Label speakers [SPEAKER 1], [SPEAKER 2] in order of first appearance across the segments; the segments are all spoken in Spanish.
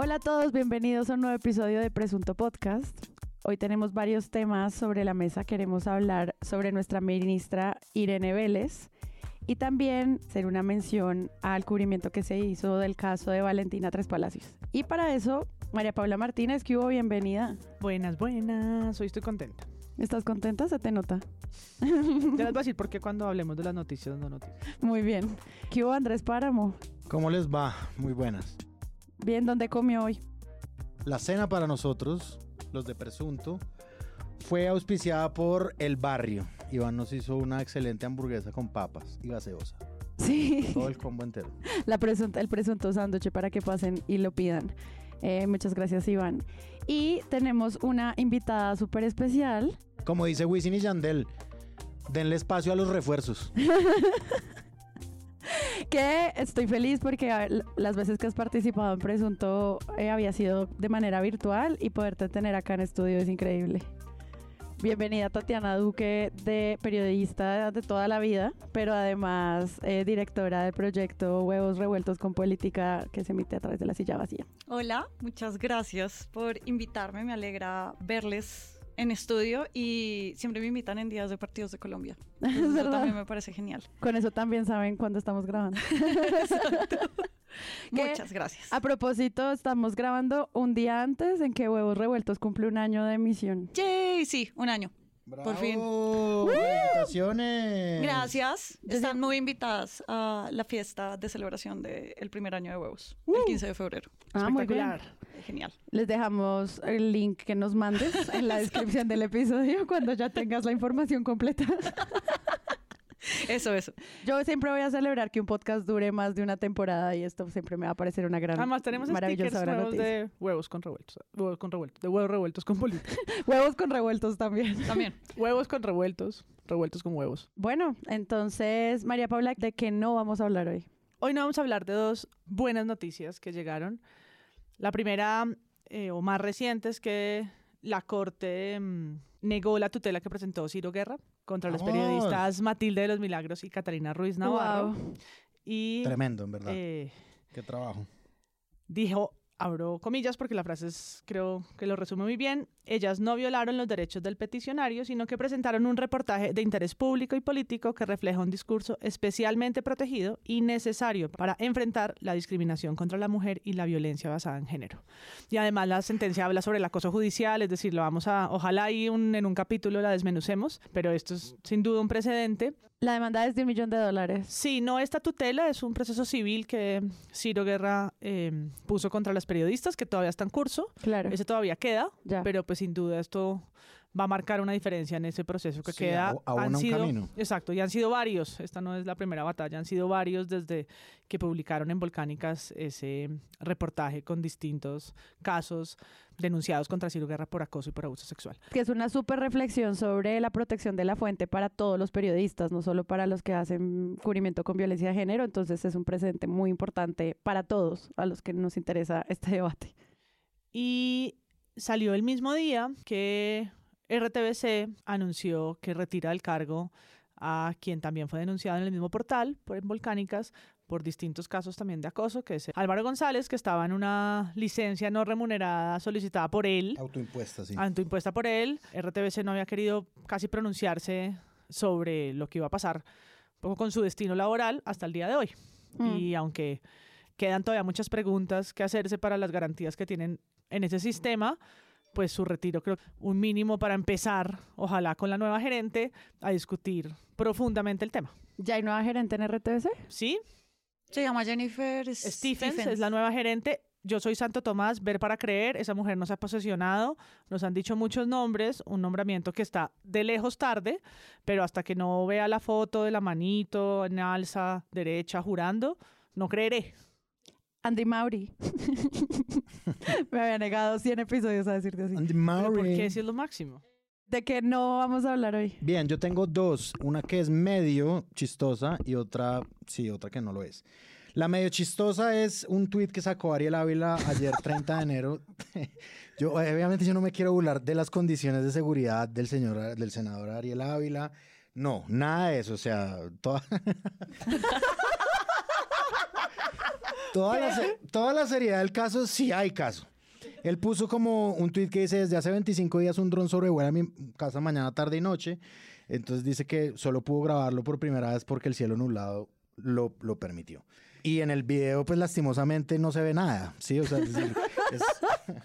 [SPEAKER 1] Hola a todos, bienvenidos a un nuevo episodio de Presunto Podcast. Hoy tenemos varios temas sobre la mesa. Queremos hablar sobre nuestra ministra Irene Vélez y también hacer una mención al cubrimiento que se hizo del caso de Valentina Tres Palacios. Y para eso, María Paula Martínez, que hubo bienvenida.
[SPEAKER 2] Buenas, buenas. Hoy estoy contenta.
[SPEAKER 1] ¿Estás contenta? Se te nota.
[SPEAKER 2] Ya les voy a decir por qué cuando hablemos de las noticias no noticias.
[SPEAKER 1] Muy bien. ¿Qué hubo Andrés Páramo?
[SPEAKER 3] ¿Cómo les va? Muy buenas.
[SPEAKER 1] Bien, ¿dónde comió hoy?
[SPEAKER 3] La cena para nosotros, los de Presunto, fue auspiciada por El Barrio. Iván nos hizo una excelente hamburguesa con papas y gaseosa.
[SPEAKER 1] Sí.
[SPEAKER 3] Todo el combo entero.
[SPEAKER 1] La presunta, el presunto sándwich para que pasen y lo pidan. Eh, muchas gracias, Iván. Y tenemos una invitada súper especial.
[SPEAKER 3] Como dice Wisin y Yandel, denle espacio a los refuerzos.
[SPEAKER 1] que estoy feliz porque las veces que has participado en Presunto eh, había sido de manera virtual y poderte tener acá en estudio es increíble. Bienvenida Tatiana Duque, de periodista de toda la vida, pero además eh, directora del proyecto Huevos Revueltos con Política que se emite a través de la silla vacía.
[SPEAKER 4] Hola, muchas gracias por invitarme, me alegra verles en estudio y siempre me invitan en días de partidos de Colombia. Entonces, eso
[SPEAKER 1] ¿Verdad?
[SPEAKER 4] también me parece genial.
[SPEAKER 1] Con eso también saben cuándo estamos grabando. ¿Qué?
[SPEAKER 4] Muchas gracias.
[SPEAKER 1] A propósito, estamos grabando un día antes en que Huevos Revueltos cumple un año de emisión.
[SPEAKER 4] Yay, sí, un año. Por fin.
[SPEAKER 3] ¡Felicitaciones!
[SPEAKER 4] Gracias. Están muy invitadas a la fiesta de celebración del primer año de huevos,
[SPEAKER 1] Uh.
[SPEAKER 4] el 15 de febrero.
[SPEAKER 1] Ah, muy bien.
[SPEAKER 4] Genial.
[SPEAKER 1] Les dejamos el link que nos mandes en la descripción del episodio cuando ya tengas la información completa.
[SPEAKER 4] Eso, eso.
[SPEAKER 1] Yo siempre voy a celebrar que un podcast dure más de una temporada y esto siempre me va a parecer una gran,
[SPEAKER 2] Además tenemos
[SPEAKER 1] maravillosa gran
[SPEAKER 2] nuevos
[SPEAKER 1] noticia.
[SPEAKER 2] de huevos con revueltos. Huevos con revueltos. De huevos revueltos con política.
[SPEAKER 1] Huevos con revueltos también.
[SPEAKER 4] También.
[SPEAKER 2] huevos con revueltos. Revueltos con huevos.
[SPEAKER 1] Bueno, entonces, María Paula, ¿de qué no vamos a hablar hoy?
[SPEAKER 2] Hoy no vamos a hablar de dos buenas noticias que llegaron. La primera, eh, o más reciente, es que la Corte mm, negó la tutela que presentó Ciro Guerra contra los
[SPEAKER 3] ¡Vamos!
[SPEAKER 2] periodistas Matilde de los Milagros y Catalina Ruiz Navarro.
[SPEAKER 1] Wow.
[SPEAKER 2] Y
[SPEAKER 3] Tremendo, en verdad.
[SPEAKER 2] eh,
[SPEAKER 3] Qué trabajo.
[SPEAKER 2] dijo, abro comillas porque la frase es, creo que lo resume muy bien, ellas no violaron los derechos del peticionario, sino que presentaron un reportaje de interés público y político que refleja un discurso especialmente protegido y necesario para enfrentar la discriminación contra la mujer y la violencia basada en género. Y además la sentencia habla sobre el acoso judicial, es decir, lo vamos a, ojalá ahí en un capítulo la desmenucemos, pero esto es sin duda un precedente.
[SPEAKER 1] La demanda es de un millón de dólares.
[SPEAKER 2] Sí, no esta tutela, es un proceso civil que Ciro Guerra eh, puso contra las periodistas, que todavía está en curso.
[SPEAKER 1] Claro.
[SPEAKER 2] Ese todavía queda,
[SPEAKER 1] Ya.
[SPEAKER 2] pero pues sin duda esto va a marcar una diferencia en ese proceso que
[SPEAKER 3] Sí,
[SPEAKER 2] queda.
[SPEAKER 3] abu- abona
[SPEAKER 2] han
[SPEAKER 3] un
[SPEAKER 2] sido,
[SPEAKER 3] camino.
[SPEAKER 2] Exacto, y han sido varios. Esta no es la primera batalla, han sido varios desde que publicaron en Volcánicas ese reportaje con distintos casos denunciados contra Ciro Guerra por acoso y por abuso sexual.
[SPEAKER 1] que es una súper reflexión sobre la protección de la fuente para todos los periodistas, no solo para los que hacen cubrimiento con violencia de género. Entonces es un presente muy importante para todos a los que nos interesa este debate.
[SPEAKER 2] Y salió el mismo día que RTBC anunció que retira del cargo a quien también fue denunciado en el mismo portal, por en Volcánicas, por distintos casos también de acoso, que es Álvaro González, que estaba en una licencia no remunerada solicitada por él,
[SPEAKER 3] Autoimpuesta, sí.
[SPEAKER 2] autoimpuesta por él. RTBC no había querido casi pronunciarse sobre lo que iba a pasar un poco con su destino laboral hasta el día de hoy.
[SPEAKER 1] Mm.
[SPEAKER 2] Y aunque quedan todavía muchas preguntas que hacerse para las garantías que tienen en ese sistema, pues su retiro creo un mínimo para empezar, ojalá con la nueva gerente, a discutir profundamente el tema.
[SPEAKER 1] ¿Ya hay nueva gerente en RTBC?
[SPEAKER 2] ¿Sí?
[SPEAKER 4] Se llama Jennifer
[SPEAKER 2] Stephens, es la nueva gerente. Yo soy Santo Tomás, ver para creer, esa mujer nos ha posesionado, nos han dicho muchos nombres, un nombramiento que está de lejos tarde, pero hasta que no vea la foto de la manito en alza derecha jurando, no creeré.
[SPEAKER 1] Andy Mauri. Me había negado 100 episodios a decirte así.
[SPEAKER 3] Andy
[SPEAKER 2] Pero ¿Por
[SPEAKER 3] Maury.
[SPEAKER 2] qué si es lo máximo?
[SPEAKER 1] ¿De qué no vamos a hablar hoy?
[SPEAKER 3] Bien, yo tengo dos. Una que es medio chistosa y otra, sí, otra que no lo es. La medio chistosa es un tuit que sacó Ariel Ávila ayer 30 de enero. yo, obviamente, yo no me quiero burlar de las condiciones de seguridad del señor, del senador Ariel Ávila. No, nada de eso. O sea, toda... Toda la, toda la seriedad del caso, sí hay caso. Él puso como un tweet que dice, desde hace 25 días un dron sobrevuela mi casa mañana, tarde y noche. Entonces dice que solo pudo grabarlo por primera vez porque el cielo nublado lo, lo permitió. Y en el video, pues lastimosamente no se ve nada, ¿sí? O sea, es decir, es-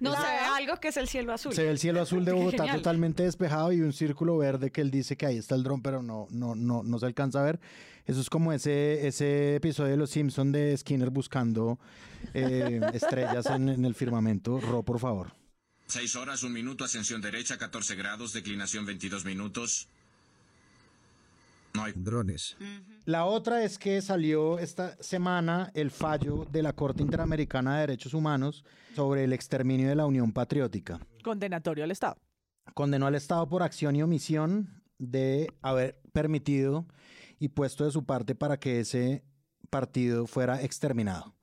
[SPEAKER 4] No se ve algo que es el cielo azul.
[SPEAKER 3] se ve el cielo azul de Bogotá
[SPEAKER 4] genial.
[SPEAKER 3] totalmente despejado y un círculo verde que él dice que ahí está el dron, pero no, no, no, no se alcanza a ver. Eso es como ese, ese episodio de Los Simpson de Skinner buscando eh, estrellas en, en el firmamento. Ro, por favor.
[SPEAKER 5] 6 horas, 1 minuto, ascensión derecha, 14 grados, declinación 22 minutos. No hay
[SPEAKER 6] drones.
[SPEAKER 3] La otra es que salió esta semana el fallo de la Corte Interamericana de Derechos Humanos sobre el exterminio de la Unión Patriótica.
[SPEAKER 2] Condenatorio al Estado.
[SPEAKER 3] Condenó al Estado por acción y omisión de haber permitido y puesto de su parte para que ese partido fuera exterminado.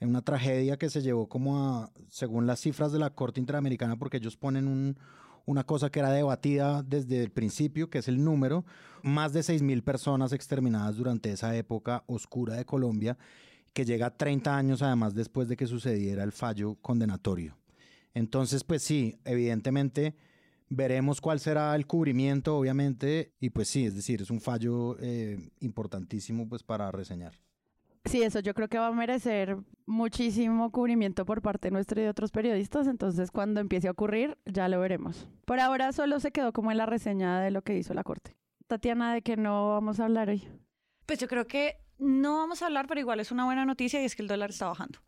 [SPEAKER 3] En una tragedia que se llevó como a, según las cifras de la Corte Interamericana, porque ellos ponen un- una cosa que era debatida desde el principio, que es el número, más de 6.000 personas exterminadas durante esa época oscura de Colombia, que llega a 30 años además después de que sucediera el fallo condenatorio. Entonces, pues sí, evidentemente veremos cuál será el cubrimiento, obviamente, y pues sí, es decir, es un fallo eh, importantísimo pues para reseñar.
[SPEAKER 1] Sí, eso yo creo que va a merecer muchísimo cubrimiento por parte nuestro y de otros periodistas, entonces cuando empiece a ocurrir ya lo veremos. Por ahora solo se quedó como en la reseña de lo que hizo la Corte. Tatiana, ¿de qué no vamos a hablar hoy?
[SPEAKER 4] Pues yo creo que no vamos a hablar, pero igual es una buena noticia y es que el dólar está bajando.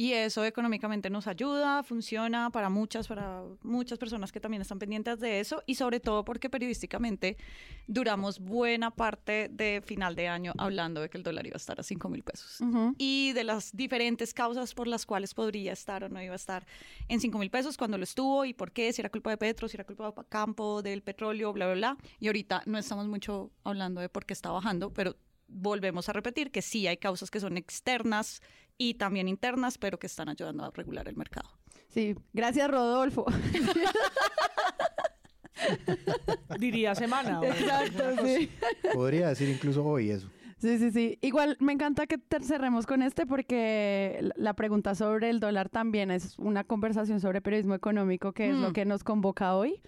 [SPEAKER 4] Y eso económicamente nos ayuda, funciona para muchas, para muchas personas que también están pendientes de eso y sobre todo porque periodísticamente duramos buena parte de final de año hablando de que el dólar iba a estar a 5 mil pesos.
[SPEAKER 1] Ujú.
[SPEAKER 4] Y de las diferentes causas por las cuales podría estar o no iba a estar en 5 mil pesos, cuando lo estuvo y por qué, si era culpa de Petro, si era culpa de Campo, del petróleo, bla, bla, bla. Y ahorita no estamos mucho hablando de por qué está bajando, pero volvemos a repetir que sí hay causas que son externas y también internas, pero que están ayudando a regular el mercado.
[SPEAKER 1] Sí, gracias Rodolfo.
[SPEAKER 2] Diría semana. o-
[SPEAKER 1] Exacto, sí.
[SPEAKER 3] Podría decir incluso hoy eso.
[SPEAKER 1] Sí, sí, sí. Igual me encanta que cerremos con este porque la- la pregunta sobre el dólar también es una conversación sobre periodismo económico que es lo
[SPEAKER 4] Mm.
[SPEAKER 1] que nos convoca hoy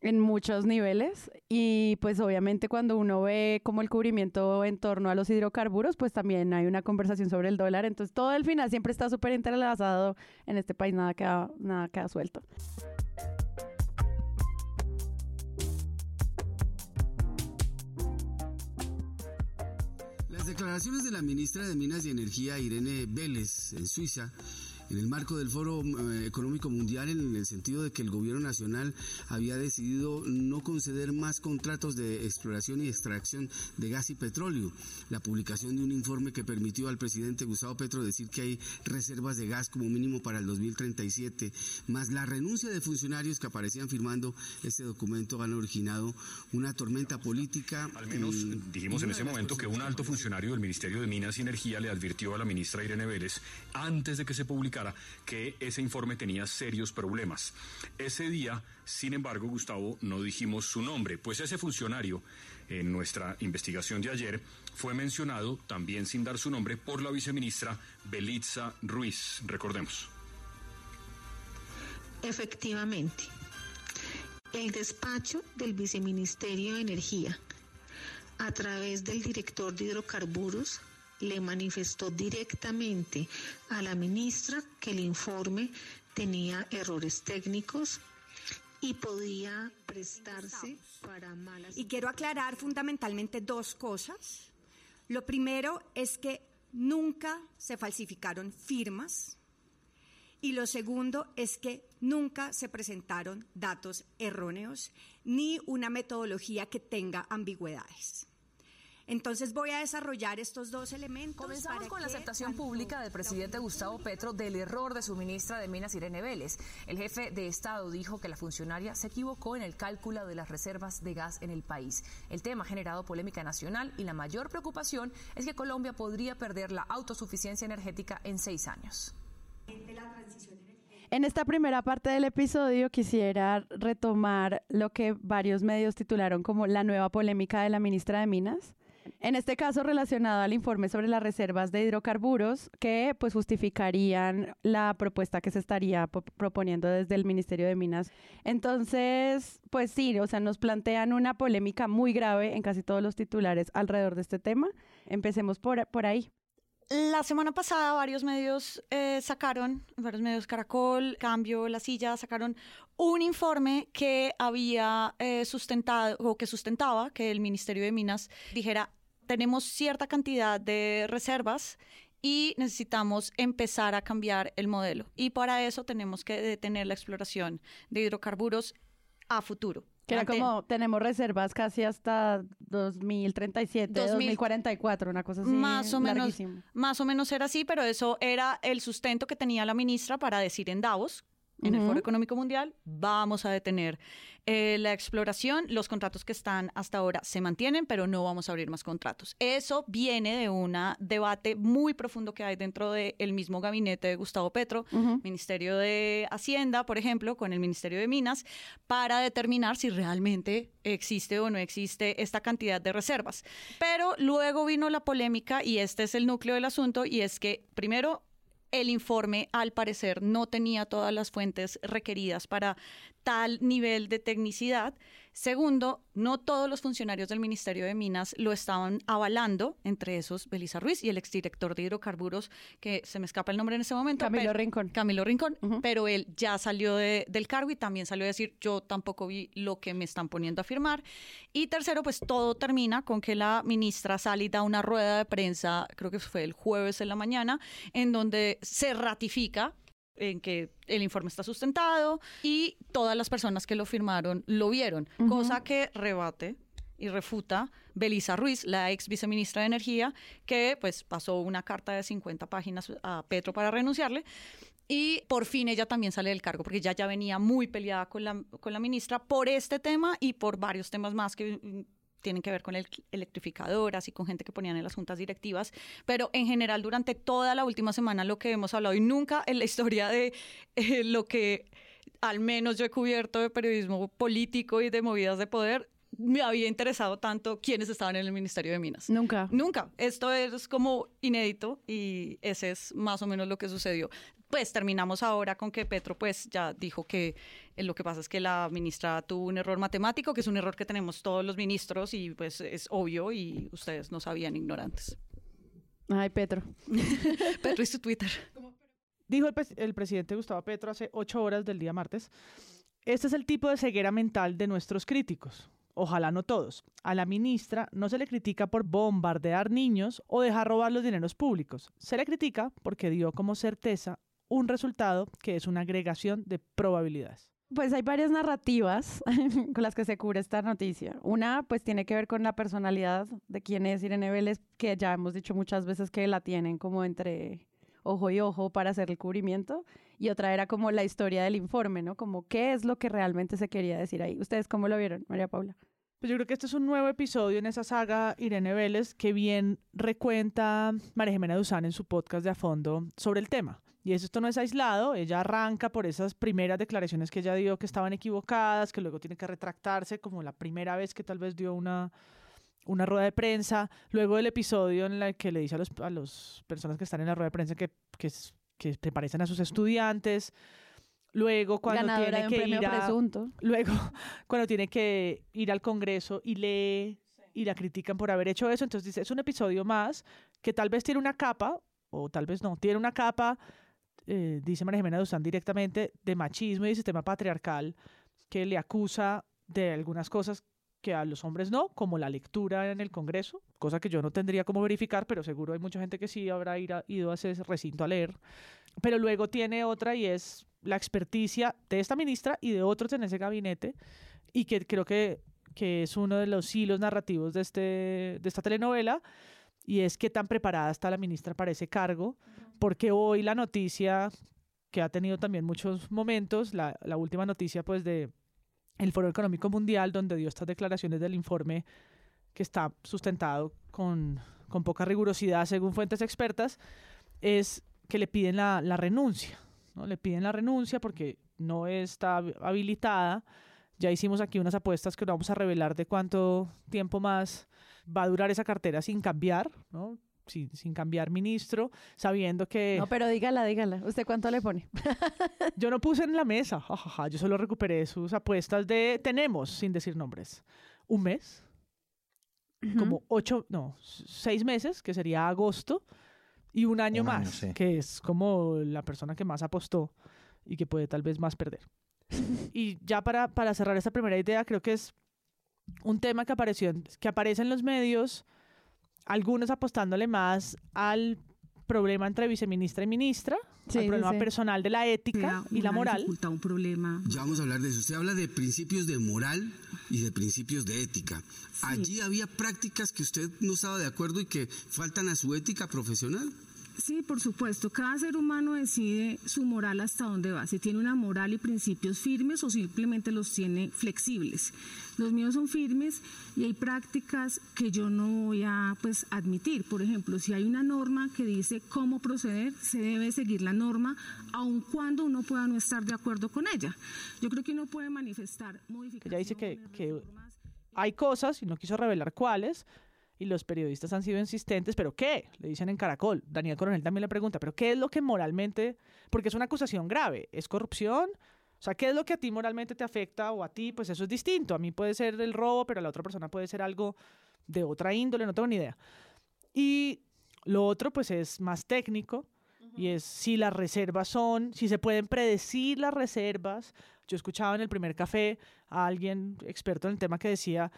[SPEAKER 1] en muchos niveles y pues obviamente cuando uno ve como el cubrimiento en torno a los hidrocarburos pues también hay una conversación sobre el dólar entonces todo el final siempre está súper entrelazado en este país nada queda, nada queda suelto.
[SPEAKER 6] Las declaraciones de la ministra de Minas y Energía, Irene Vélez, en Suiza, en el marco del Foro eh, Económico Mundial, en el sentido de que el gobierno nacional había decidido no conceder más contratos de exploración y extracción de gas y petróleo. La publicación de un informe que permitió al presidente Gustavo Petro decir que hay reservas de gas como mínimo para el 2037, más la renuncia de funcionarios que aparecían firmando este documento han originado una tormenta política.
[SPEAKER 7] Al menos dijimos en ese momento que un alto funcionario del Ministerio de Minas y Energía le advirtió a la ministra Irene Vélez antes de que se publicara que ese informe tenía serios problemas. Ese día, sin embargo, Gustavo, no dijimos su nombre, pues ese funcionario en nuestra investigación de ayer fue mencionado, también sin dar su nombre, por la viceministra Belitza Ruiz, recordemos.
[SPEAKER 8] Efectivamente, el despacho del Viceministerio de Energía, a través del director de hidrocarburos, le manifestó directamente a la ministra que el informe tenía errores técnicos y podía prestarse para malas.
[SPEAKER 9] Y quiero aclarar fundamentalmente dos cosas. Lo primero es que nunca se falsificaron firmas. Y lo segundo es que nunca se presentaron datos erróneos ni una metodología que tenga ambigüedades. Entonces voy a desarrollar estos dos elementos.
[SPEAKER 10] Comenzamos
[SPEAKER 9] para
[SPEAKER 10] con la aceptación pública del presidente Gustavo Petro del error de su ministra de Minas Irene Vélez. El jefe de Estado dijo que la funcionaria se equivocó en el cálculo de las reservas de gas en el país. El tema ha generado polémica nacional y la mayor preocupación es que Colombia podría perder la autosuficiencia energética en seis años.
[SPEAKER 1] En esta primera parte del episodio quisiera retomar lo que varios medios titularon como la nueva polémica de la ministra de Minas. En este caso relacionado al informe sobre las reservas de hidrocarburos que pues justificarían la propuesta que se estaría proponiendo desde el Ministerio de Minas. Entonces, pues sí, o sea, nos plantean una polémica muy grave en casi todos los titulares alrededor de este tema. Empecemos por, por ahí.
[SPEAKER 4] La semana pasada varios medios eh, sacaron, varios medios Caracol, Cambio, La Silla, sacaron un informe que había eh, sustentado o que sustentaba que el Ministerio de Minas dijera tenemos cierta cantidad de reservas y necesitamos empezar a cambiar el modelo. Y para eso tenemos que detener la exploración de hidrocarburos a futuro.
[SPEAKER 1] Que era como, tenemos reservas casi hasta 2037, 2044, una cosa así.
[SPEAKER 4] Más o menos. Más o menos era así, pero eso era el sustento que tenía la ministra para decir en Davos, en el Foro Económico Mundial, vamos a detener eh, la exploración. Los contratos que están hasta ahora se mantienen, pero no vamos a abrir más contratos. Eso viene de un debate muy profundo que hay dentro del mismo gabinete de Gustavo Petro, Ministerio de Hacienda, por ejemplo, con el Ministerio de Minas, para determinar si realmente existe o no existe esta cantidad de reservas. Pero luego vino la polémica y este es el núcleo del asunto y es que primero el informe, al parecer, no tenía todas las fuentes requeridas para tal nivel de tecnicidad. Segundo, no todos los funcionarios del Ministerio de Minas lo estaban avalando, entre esos Belisa Ruiz y el exdirector de hidrocarburos, que se me escapa el nombre en ese momento.
[SPEAKER 1] Camilo Rincón.
[SPEAKER 4] Camilo Rincón, pero él ya salió del cargo y también salió a decir, yo tampoco vi lo que me están poniendo a firmar. Y tercero, pues todo termina con que la ministra sale y da una rueda de prensa, creo que fue el jueves en la mañana, en donde se ratifica en que el informe está sustentado y todas las personas que lo firmaron lo vieron, cosa que rebate y refuta Belisa Ruiz, la ex viceministra de Energía, que pues pasó una carta de 50 páginas a Petro para renunciarle. Y por fin ella también sale del cargo, porque ella ya venía muy peleada con la, con la ministra por este tema y por varios temas más que tienen que ver con el electrificadoras y con gente que ponían en las juntas directivas, pero en general durante toda la última semana lo que hemos hablado y nunca en la historia de eh, lo que al menos yo he cubierto de periodismo político y de movidas de poder, me había interesado tanto quiénes estaban en el Ministerio de Minas.
[SPEAKER 1] Nunca.
[SPEAKER 4] Nunca. Esto es como inédito y ese es más o menos lo que sucedió pues terminamos ahora con que Petro pues ya dijo que eh, lo que pasa es que la ministra tuvo un error matemático, que es un error que tenemos todos los ministros y pues es obvio y ustedes no sabían ignorantes.
[SPEAKER 1] Ay, Petro.
[SPEAKER 4] Petro y su Twitter.
[SPEAKER 2] Dijo el, el presidente Gustavo Petro hace ocho horas del día martes, este es el tipo de ceguera mental de nuestros críticos. Ojalá no todos. A la ministra no se le critica por bombardear niños o dejar robar los dineros públicos. Se le critica porque dio como certeza un resultado que es una agregación de probabilidades.
[SPEAKER 1] Pues hay varias narrativas con las que se cubre esta noticia. Una, pues tiene que ver con la personalidad de quién es Irene Vélez, que ya hemos dicho muchas veces que la tienen como entre ojo y ojo para hacer el cubrimiento. Y otra era como la historia del informe, ¿no? Como qué es lo que realmente se quería decir ahí. ¿Ustedes cómo lo vieron, María Paula?
[SPEAKER 2] Pues yo creo que este es un nuevo episodio en esa saga Irene Vélez que bien recuenta María Jimena Duzán en su podcast de a fondo sobre el tema. Y eso esto no es aislado, ella arranca por esas primeras declaraciones que ella dio que estaban equivocadas, que luego tiene que retractarse, como la primera vez que tal vez dio una, una rueda de prensa, luego del episodio en el que le dice a las a los personas que están en la rueda de prensa que, que, que se parecen a sus estudiantes, luego cuando tiene que ir a, luego cuando tiene que ir al Congreso y lee y la critican por haber hecho eso, entonces dice, es un episodio más que tal vez tiene una capa, o tal vez no, tiene una capa eh, dice María Jimena Duzán directamente, de machismo y de sistema patriarcal que le acusa de algunas cosas que a los hombres no, como la lectura en el Congreso, cosa que yo no tendría como verificar, pero seguro hay mucha gente que sí habrá ido a ese recinto a leer. Pero luego tiene otra y es la experticia de esta ministra y de otros en ese gabinete, y que creo que, que es uno de los hilos narrativos de, este, de esta telenovela, y es que tan preparada está la ministra para ese cargo, porque hoy la noticia que ha tenido también muchos momentos, la, la última noticia pues de el Foro Económico Mundial, donde dio estas declaraciones del informe que está sustentado con, con poca rigurosidad según fuentes expertas, es que le piden la, la renuncia, ¿no? Le piden la renuncia porque no está habilitada Ya hicimos aquí unas apuestas que no vamos a revelar de cuánto tiempo más va a durar esa cartera sin cambiar, ¿no? Sin, sin cambiar ministro, sabiendo que...
[SPEAKER 1] No, pero dígala, dígala. ¿Usted cuánto le pone?
[SPEAKER 2] Yo no puse en la mesa. Yo solo recuperé sus apuestas de tenemos, sin decir nombres. Un mes, como ocho, no, seis meses, que sería agosto, y un año
[SPEAKER 3] Un año,
[SPEAKER 2] más,
[SPEAKER 3] sí.
[SPEAKER 2] que es como la persona que más apostó y que puede tal vez más perder. y ya para, para cerrar esta primera idea, creo que es un tema que apareció, que aparece en los medios, algunos apostándole más al problema entre viceministra y ministra,
[SPEAKER 1] Sí,
[SPEAKER 2] al
[SPEAKER 1] sí,
[SPEAKER 2] problema
[SPEAKER 1] sí.
[SPEAKER 2] personal de la ética y la moral.
[SPEAKER 6] un problema. Ya vamos a hablar de eso. Usted habla de principios de moral y de principios de ética. Allí había prácticas que usted no estaba de acuerdo y que faltan a su ética profesional.
[SPEAKER 11] Sí, por supuesto. Cada ser humano decide su moral hasta dónde va. Si tiene una moral y principios firmes o simplemente los tiene flexibles. Los míos son firmes y hay prácticas que yo no voy a pues admitir. Por ejemplo, si hay una norma que dice cómo proceder, se debe seguir la norma, aun cuando uno pueda no estar de acuerdo con ella. Yo creo que uno puede manifestar modificaciones.
[SPEAKER 2] Ella dice que, que hay cosas, y no quiso revelar cuáles, y los periodistas han sido insistentes, ¿pero qué? Le dicen en Caracol. Daniel Coronel también le pregunta, ¿pero qué es lo que moralmente, porque es una acusación grave, ¿es corrupción? O sea, ¿qué es lo que a ti moralmente te afecta o a ti? Pues eso es distinto. A mí puede ser el robo, pero a la otra persona puede ser algo de otra índole, no tengo ni idea. Y lo otro, pues es más técnico, y es si las reservas son, si se pueden predecir las reservas. Yo escuchaba en el primer café a alguien experto en el tema que decía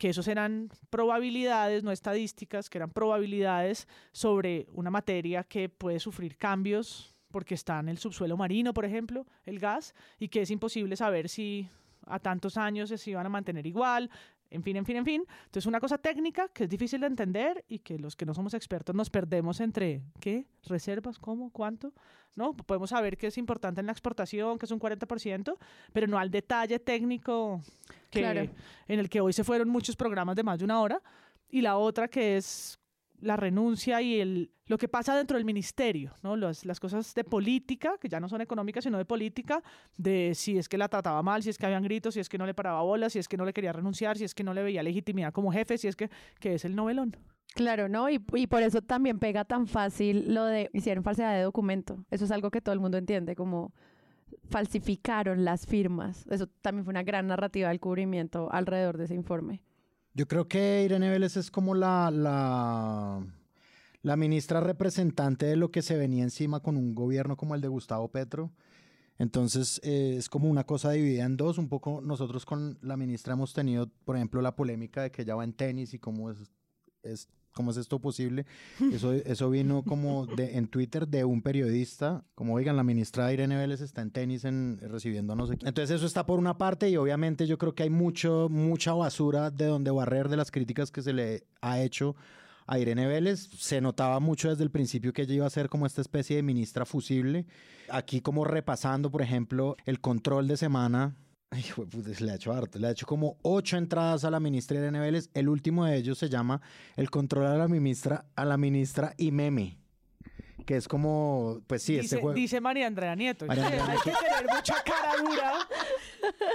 [SPEAKER 2] que esos eran probabilidades, no estadísticas, que eran probabilidades sobre una materia que puede sufrir cambios porque está en el subsuelo marino, por ejemplo, el gas, y que es imposible saber si a tantos años se iban a mantener igual, en fin, en fin, en fin. Entonces, una cosa técnica que es difícil de entender y que los que no somos expertos nos perdemos entre qué, reservas, cómo, cuánto, ¿no? Podemos saber que es importante en la exportación, que es un 40%, pero no al detalle técnico que,
[SPEAKER 1] Claro.
[SPEAKER 2] en el que hoy se fueron muchos programas de más de una hora. Y la otra que es la renuncia y el, lo que pasa dentro del ministerio, ¿no? Las, las cosas de política, que ya no son económicas, sino de política, de si es que la trataba mal, si es que habían gritos, si es que no le paraba bolas, si es que no le quería renunciar, si es que no le veía legitimidad como jefe, si es que, que es el novelón.
[SPEAKER 1] Claro, ¿no? Y, y por eso también pega tan fácil lo de hicieron falsedad de documento. Eso es algo que todo el mundo entiende, como falsificaron las firmas. Eso también fue una gran narrativa del cubrimiento alrededor de ese informe.
[SPEAKER 3] Yo creo que Irene Vélez es como la, la, la ministra representante de lo que se venía encima con un gobierno como el de Gustavo Petro. Entonces eh, es como una cosa dividida en dos. Un poco nosotros con la ministra hemos tenido, por ejemplo, la polémica de que ella va en tenis y cómo es, es, cómo es esto posible. Eso, vino como de, en Twitter de un periodista, como oigan, la ministra Irene Vélez está en tenis en, recibiendo no sé. Entonces eso está por una parte y obviamente yo creo que hay mucho, mucha basura de donde barrer de las críticas que se le ha hecho a Irene Vélez. Se notaba mucho desde el principio que ella iba a ser como esta especie de ministra fusible. Aquí como repasando, por ejemplo, el control de semana. Ay, se le ha hecho harto. Le ha hecho como ocho entradas a la ministra Irene Vélez. El último de ellos se llama el control a la ministra, a la ministra y meme. Que es como, pues sí,
[SPEAKER 2] dice,
[SPEAKER 3] este juego.
[SPEAKER 2] dice María Andrea Nieto.
[SPEAKER 3] María Andrea
[SPEAKER 2] Hay que tener mucha cara dura.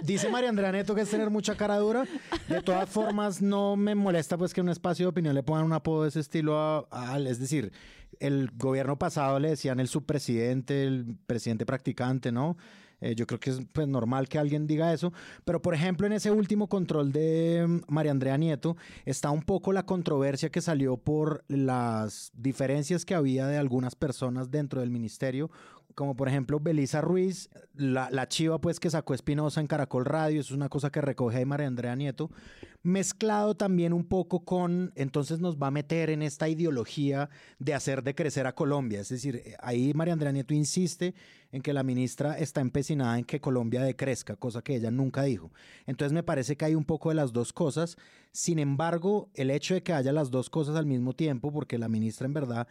[SPEAKER 3] Dice María Andrea Neto que es tener mucha cara dura. De todas formas, no me molesta pues que en un espacio de opinión le pongan un apodo de ese estilo a, a- es decir, el gobierno pasado le decían el subpresidente, el presidente practicante, ¿no? Eh, yo creo que es pues, normal que alguien diga eso, pero por ejemplo en ese último control de mm, María Andrea Nieto está un poco la controversia que salió por las diferencias que había de algunas personas dentro del ministerio, como por ejemplo Belisa Ruiz, la, la chiva pues que sacó Espinosa en Caracol Radio, es una cosa que recoge ahí María Andrea Nieto, mezclado también un poco con, entonces nos va a meter en esta ideología de hacer de crecer a Colombia, es decir, eh, ahí María Andrea Nieto insiste en que la ministra está empecinada en que Colombia decrezca, cosa que ella nunca dijo. Entonces me parece que hay un poco de las dos cosas, sin embargo, el hecho de que haya las dos cosas al mismo tiempo, porque la ministra en verdad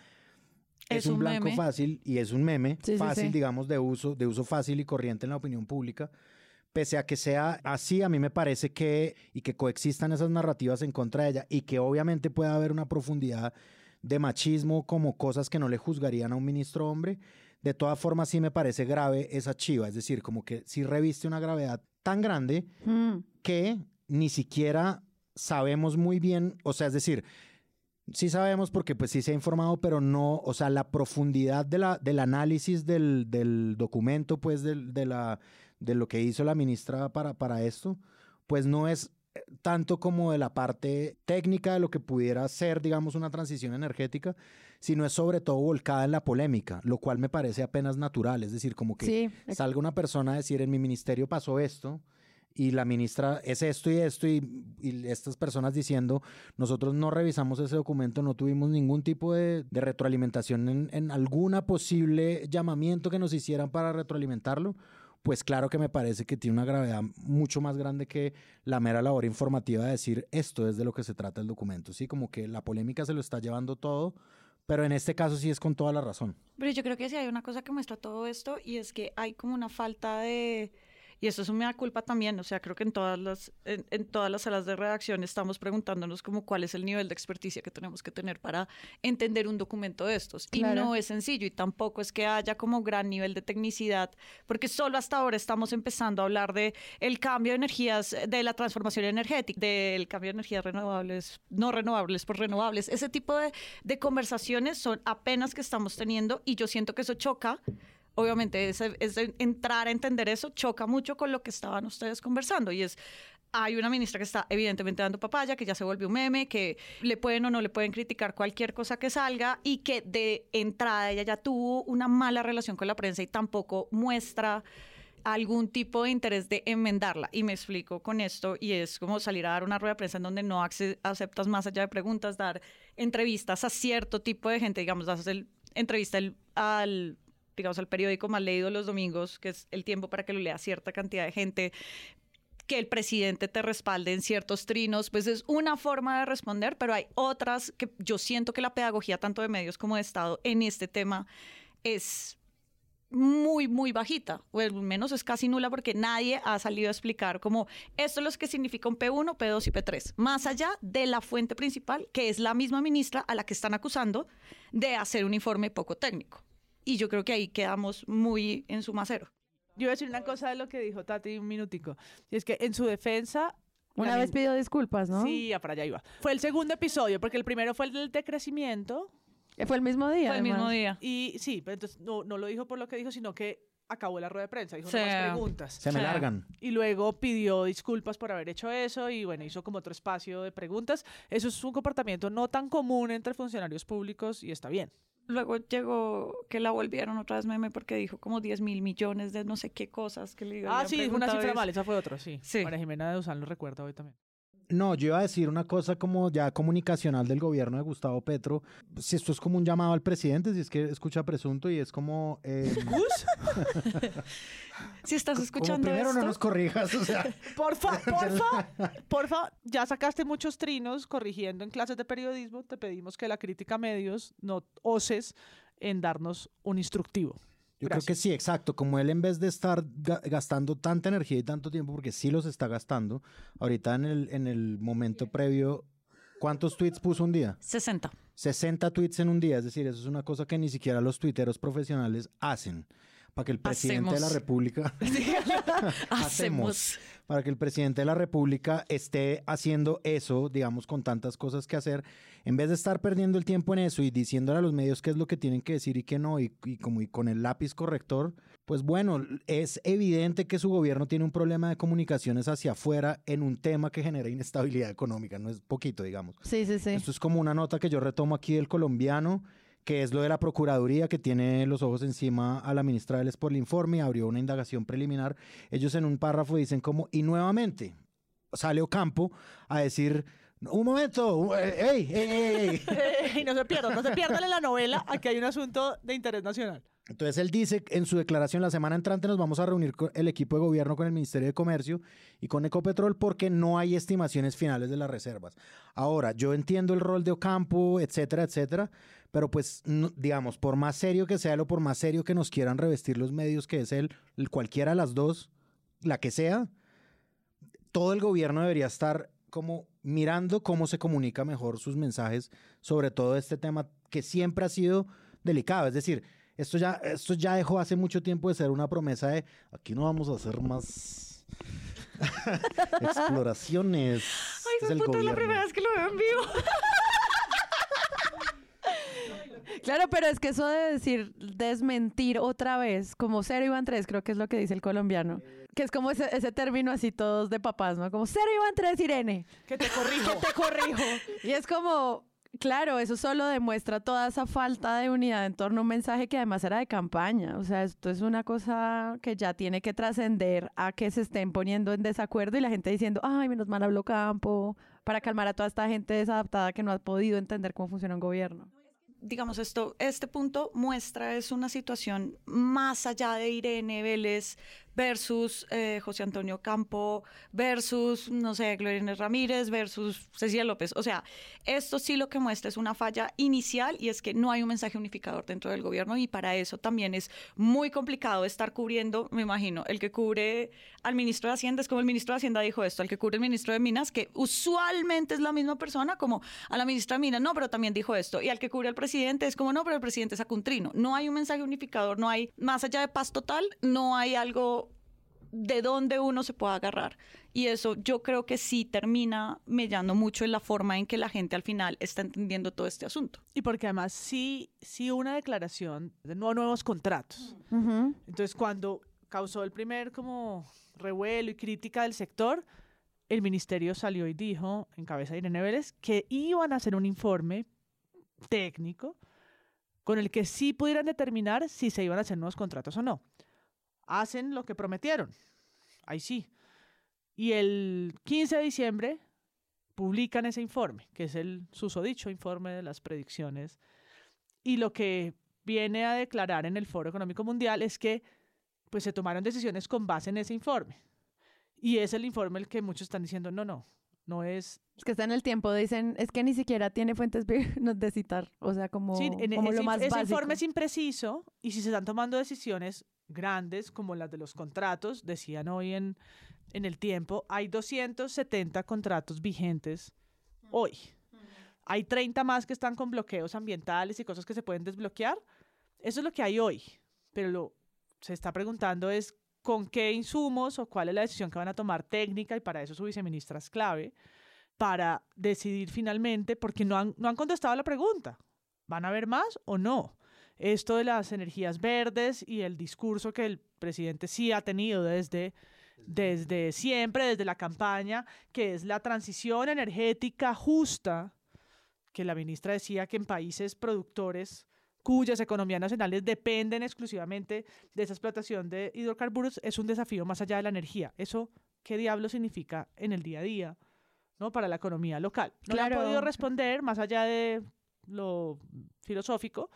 [SPEAKER 3] es,
[SPEAKER 4] Es
[SPEAKER 3] un,
[SPEAKER 4] un
[SPEAKER 3] blanco
[SPEAKER 4] meme.
[SPEAKER 3] fácil y es un meme
[SPEAKER 1] Sí, sí,
[SPEAKER 3] fácil,
[SPEAKER 1] sí.
[SPEAKER 3] digamos, de uso, de uso fácil y corriente en la opinión pública. Pese a que sea así, a mí me parece que, y que coexistan esas narrativas en contra de ella, y que obviamente puede haber una profundidad de machismo como cosas que no le juzgarían a un ministro hombre, de todas formas sí me parece grave esa chiva, es decir, como que sí reviste una gravedad tan grande
[SPEAKER 1] Mm.
[SPEAKER 3] que ni siquiera sabemos muy bien, o sea, es decir, sí sabemos porque pues sí se ha informado, pero no, o sea, la profundidad de la, del análisis del, del documento, pues del- de, la, de lo que hizo la ministra para, para esto, pues no es eh, tanto como de la parte técnica de lo que pudiera ser, digamos, una transición energética, sino es sobre todo volcada en la polémica, lo cual me parece apenas natural, es decir, como que
[SPEAKER 1] Sí,
[SPEAKER 3] salga una persona a decir, en mi ministerio pasó esto, y la ministra es esto y esto, y, y estas personas diciendo, nosotros no revisamos ese documento, no tuvimos ningún tipo de, de retroalimentación en, en alguna posible llamamiento que nos hicieran para retroalimentarlo, pues claro que me parece que tiene una gravedad mucho más grande que la mera labor informativa de decir esto es de lo que se trata el documento, ¿sí? Como que la polémica se lo está llevando todo, pero en este caso sí es con toda la razón.
[SPEAKER 4] Pero yo creo que sí hay una cosa que muestra todo esto y es que hay como una falta de... Y esto es una culpa también, o sea, creo que en todas las en, en todas las salas de redacción estamos preguntándonos como cuál es el nivel de experticia que tenemos que tener para entender un documento de estos. Y no es sencillo y tampoco es que haya como gran nivel de tecnicidad, porque solo hasta ahora estamos empezando a hablar de el cambio de energías, de la transformación energética, del cambio de energías renovables, no renovables por renovables. Ese tipo de, de conversaciones son apenas que estamos teniendo y yo siento que eso choca obviamente ese entrar a entender eso choca mucho con lo que estaban ustedes conversando y es hay una ministra que está evidentemente dando papaya, que ya se volvió un meme, que le pueden o no le pueden criticar cualquier cosa que salga y que de entrada ella ya tuvo una mala relación con la prensa y tampoco muestra algún tipo de interés de enmendarla. Y me explico con esto, y es como salir a dar una rueda de prensa en donde no aceptas más allá de preguntas, dar entrevistas a cierto tipo de gente, digamos, das el, entrevista al digamos, al periódico más leído los domingos, que es el tiempo para que lo lea cierta cantidad de gente, que el presidente te respalde en ciertos trinos, pues es una forma de responder, pero hay otras que yo siento que la pedagogía tanto de medios como de Estado en este tema es muy, muy bajita, o al menos es casi nula porque nadie ha salido a explicar como esto es lo que significa un P1, P2 y P3, más allá de la fuente principal, que es la misma ministra a la que están acusando de hacer un informe poco técnico. Y yo creo que ahí quedamos muy en su macero.
[SPEAKER 2] Yo voy a decir una cosa de lo que dijo Tati un minutico. Y es que en su defensa.
[SPEAKER 1] Una
[SPEAKER 2] la
[SPEAKER 1] vez pidió disculpas, ¿no?
[SPEAKER 2] Sí, ya para allá iba. Fue el segundo episodio, porque el primero fue el del decrecimiento.
[SPEAKER 1] Eh, Fue el mismo día.
[SPEAKER 4] Fue el mismo
[SPEAKER 1] además.
[SPEAKER 4] día.
[SPEAKER 2] Y sí, pero entonces no, no lo dijo por lo que dijo, sino que acabó la rueda de prensa. Dijo
[SPEAKER 4] Sí.
[SPEAKER 2] no más preguntas.
[SPEAKER 3] Se me
[SPEAKER 4] Sí.
[SPEAKER 3] largan.
[SPEAKER 2] Y luego pidió disculpas por haber hecho eso y bueno, hizo como otro espacio de preguntas. Eso es un comportamiento no tan común entre funcionarios públicos y está bien.
[SPEAKER 4] Luego llegó que la volvieron otra vez meme porque dijo como 10 mil millones de no sé qué cosas que le
[SPEAKER 2] Ah, sí, una cifra mal, esa fue otra, sí.
[SPEAKER 4] Sí.
[SPEAKER 2] María Jimena de Usán lo recuerda hoy también.
[SPEAKER 3] No, yo iba a decir una cosa como ya comunicacional del gobierno de Gustavo Petro. Si esto es como un llamado al presidente, si es que escucha presunto y es como... eh,
[SPEAKER 4] Si estás
[SPEAKER 3] como
[SPEAKER 4] escuchando
[SPEAKER 3] primero
[SPEAKER 4] esto,
[SPEAKER 3] no nos corrijas, o sea...
[SPEAKER 2] Porfa, porfa, porfa, ya sacaste muchos trinos corrigiendo en clases de periodismo. Te pedimos que la crítica a medios no oses en darnos un instructivo.
[SPEAKER 3] Yo creo que sí, exacto. Como él en vez de estar ga- gastando tanta energía y tanto tiempo, porque sí los está gastando, ahorita en el, en el momento previo, ¿cuántos tweets puso un día?
[SPEAKER 4] 60.
[SPEAKER 3] 60 tweets en un día, es decir, eso es una cosa que ni siquiera los tuiteros profesionales hacen. Para que el presidente de la
[SPEAKER 4] Hacemos.
[SPEAKER 3] República
[SPEAKER 4] Hacemos.
[SPEAKER 3] para que el presidente de la República esté haciendo eso, digamos, con tantas cosas que hacer, en vez de estar perdiendo el tiempo en eso y diciéndole a los medios qué es lo que tienen que decir y qué no, y, y como y con el lápiz corrector, pues bueno, es evidente que su gobierno tiene un problema de comunicaciones hacia afuera en un tema que genera inestabilidad económica, no es poquito, digamos.
[SPEAKER 1] Sí, sí, sí.
[SPEAKER 3] Esto es como una nota que yo retomo aquí del colombiano, que es lo de la Procuraduría que tiene los ojos encima a la ministra Vélez por el informe y abrió una indagación preliminar. Ellos en un párrafo dicen como, y nuevamente sale Ocampo a decir, un momento, ey, ey, ey, ey".
[SPEAKER 2] y no se pierdan, no se pierdan en la novela. Aquí hay un asunto de interés nacional.
[SPEAKER 3] Entonces él dice en su declaración la semana entrante nos vamos a reunir con el equipo de gobierno con el Ministerio de Comercio y con Ecopetrol porque no hay estimaciones finales de las reservas. Ahora, yo entiendo el rol de Ocampo, etcétera, etcétera, pero pues no- digamos, por más serio que sea él o por más serio que nos quieran revestir los medios que es él, cualquiera de las dos, la que sea, todo el gobierno debería estar como mirando cómo se comunica mejor sus mensajes sobre todo este tema que siempre ha sido delicado. Es decir, esto ya, esto ya dejó hace mucho tiempo de ser una promesa de aquí no vamos a hacer más Exploraciones.
[SPEAKER 4] Ay,
[SPEAKER 3] Este es el
[SPEAKER 4] puta, es la primera vez que lo veo en vivo.
[SPEAKER 1] Claro, pero es que eso de decir desmentir otra vez, como cero iban tres, creo que es lo que dice el colombiano. Que es como ese, ese término así todos de papás, ¿no? Como cero iban tres, Irene.
[SPEAKER 2] Que te corrijo.
[SPEAKER 1] Que te corrijo. Y es como, claro, eso solo demuestra toda esa falta de unidad en torno a un mensaje que además era de campaña. O sea, esto es una cosa que ya tiene que trascender a que se estén poniendo en desacuerdo y la gente diciendo, ay, menos mal habló Campo, para calmar a toda esta gente desadaptada que no ha podido entender cómo funciona un gobierno.
[SPEAKER 4] digamos, esto, este punto muestra es una situación más allá de Irene Vélez versus eh, José Antonio Campo versus, no sé, Gloria Ramírez versus Cecilia López. O sea, esto sí lo que muestra es una falla inicial y es que no hay un mensaje unificador dentro del gobierno y para eso también es muy complicado estar cubriendo, me imagino, el que cubre al ministro de Hacienda, es como el ministro de Hacienda dijo esto, al que cubre el ministro de Minas, que usualmente es la misma persona como a la ministra de Minas, no, pero también dijo esto, y al que cubre al presidente es como, no, pero el presidente sacó un trino. No hay un mensaje unificador, no hay, más allá de paz total, no hay algo de donde uno se pueda agarrar. Y eso yo creo que sí termina mellando mucho en la forma en que la gente al final está entendiendo todo este asunto.
[SPEAKER 2] Y porque además sí, sí una declaración de no nuevos contratos. Entonces cuando causó el primer como revuelo y crítica del sector, el ministerio salió y dijo, en cabeza de Irene Vélez, que iban a hacer un informe técnico con el que sí pudieran determinar si se iban a hacer nuevos contratos o no. Hacen lo que prometieron. Ahí sí. Y el 15 de diciembre publican ese informe, que es el susodicho informe de las predicciones. Y lo que viene a declarar en el Foro Económico Mundial es que pues se tomaron decisiones con base en ese informe. Y es el informe el que muchos están diciendo, no, no, no es...
[SPEAKER 1] Es que está en el tiempo, dicen, es que ni siquiera tiene fuentes de citar, o sea, como,
[SPEAKER 2] Sí, en-
[SPEAKER 1] como
[SPEAKER 2] ese,
[SPEAKER 1] lo más
[SPEAKER 2] ese
[SPEAKER 1] básico.
[SPEAKER 2] informe es impreciso y si se están tomando decisiones grandes como las de los contratos, decían hoy en, en el tiempo, hay 270 contratos vigentes hoy. Hay 30 más que están con bloqueos ambientales y cosas que se pueden desbloquear. Eso es lo que hay hoy. Pero lo se está preguntando es con qué insumos o cuál es la decisión que van a tomar técnica y para eso su viceministra es clave para decidir finalmente, porque no han, no han contestado la pregunta. ¿Van a haber más o no? Esto de las energías verdes y el discurso que el presidente sí ha tenido desde, desde siempre, desde la campaña, que es la transición energética justa, que la ministra decía que en países productores cuyas economías nacionales dependen exclusivamente de esa explotación de hidrocarburos, es un desafío más allá de la energía. ¿Eso qué diablo significa en el día a día? ¿no? para la economía local. No le
[SPEAKER 1] Claro.
[SPEAKER 2] han podido responder más allá de lo filosófico.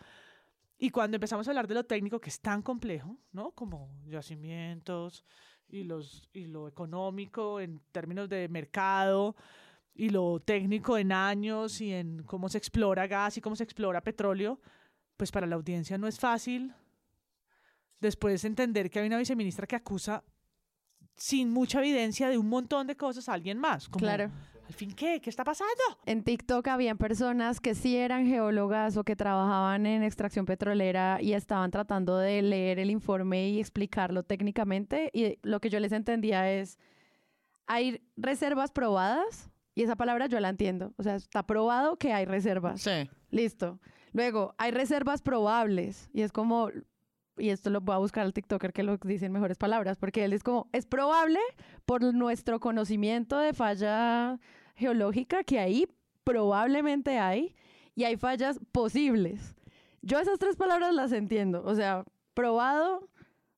[SPEAKER 2] Y cuando empezamos a hablar de lo técnico, que es tan complejo, ¿no? Como yacimientos y, los, y lo económico en términos de mercado y lo técnico en años y en cómo se explora gas y cómo se explora petróleo, pues para la audiencia no es fácil después entender que hay una viceministra que acusa sin mucha evidencia de un montón de cosas a alguien más. Como,
[SPEAKER 1] Claro.
[SPEAKER 2] ¿Al fin qué? ¿Qué está pasando?
[SPEAKER 1] En TikTok habían personas que sí eran geólogas o que trabajaban en extracción petrolera y estaban tratando de leer el informe y explicarlo técnicamente. Y lo que yo les entendía es, hay reservas probadas y esa palabra yo la entiendo. O sea, está probado que hay reservas.
[SPEAKER 4] Sí.
[SPEAKER 1] Listo. Luego, hay reservas probables y es como, y esto lo voy a buscar al TikToker que lo dice en mejores palabras, porque él es como, es probable por nuestro conocimiento de falla geológica que ahí probablemente hay y hay fallas posibles. Yo esas tres palabras las entiendo, o sea, probado,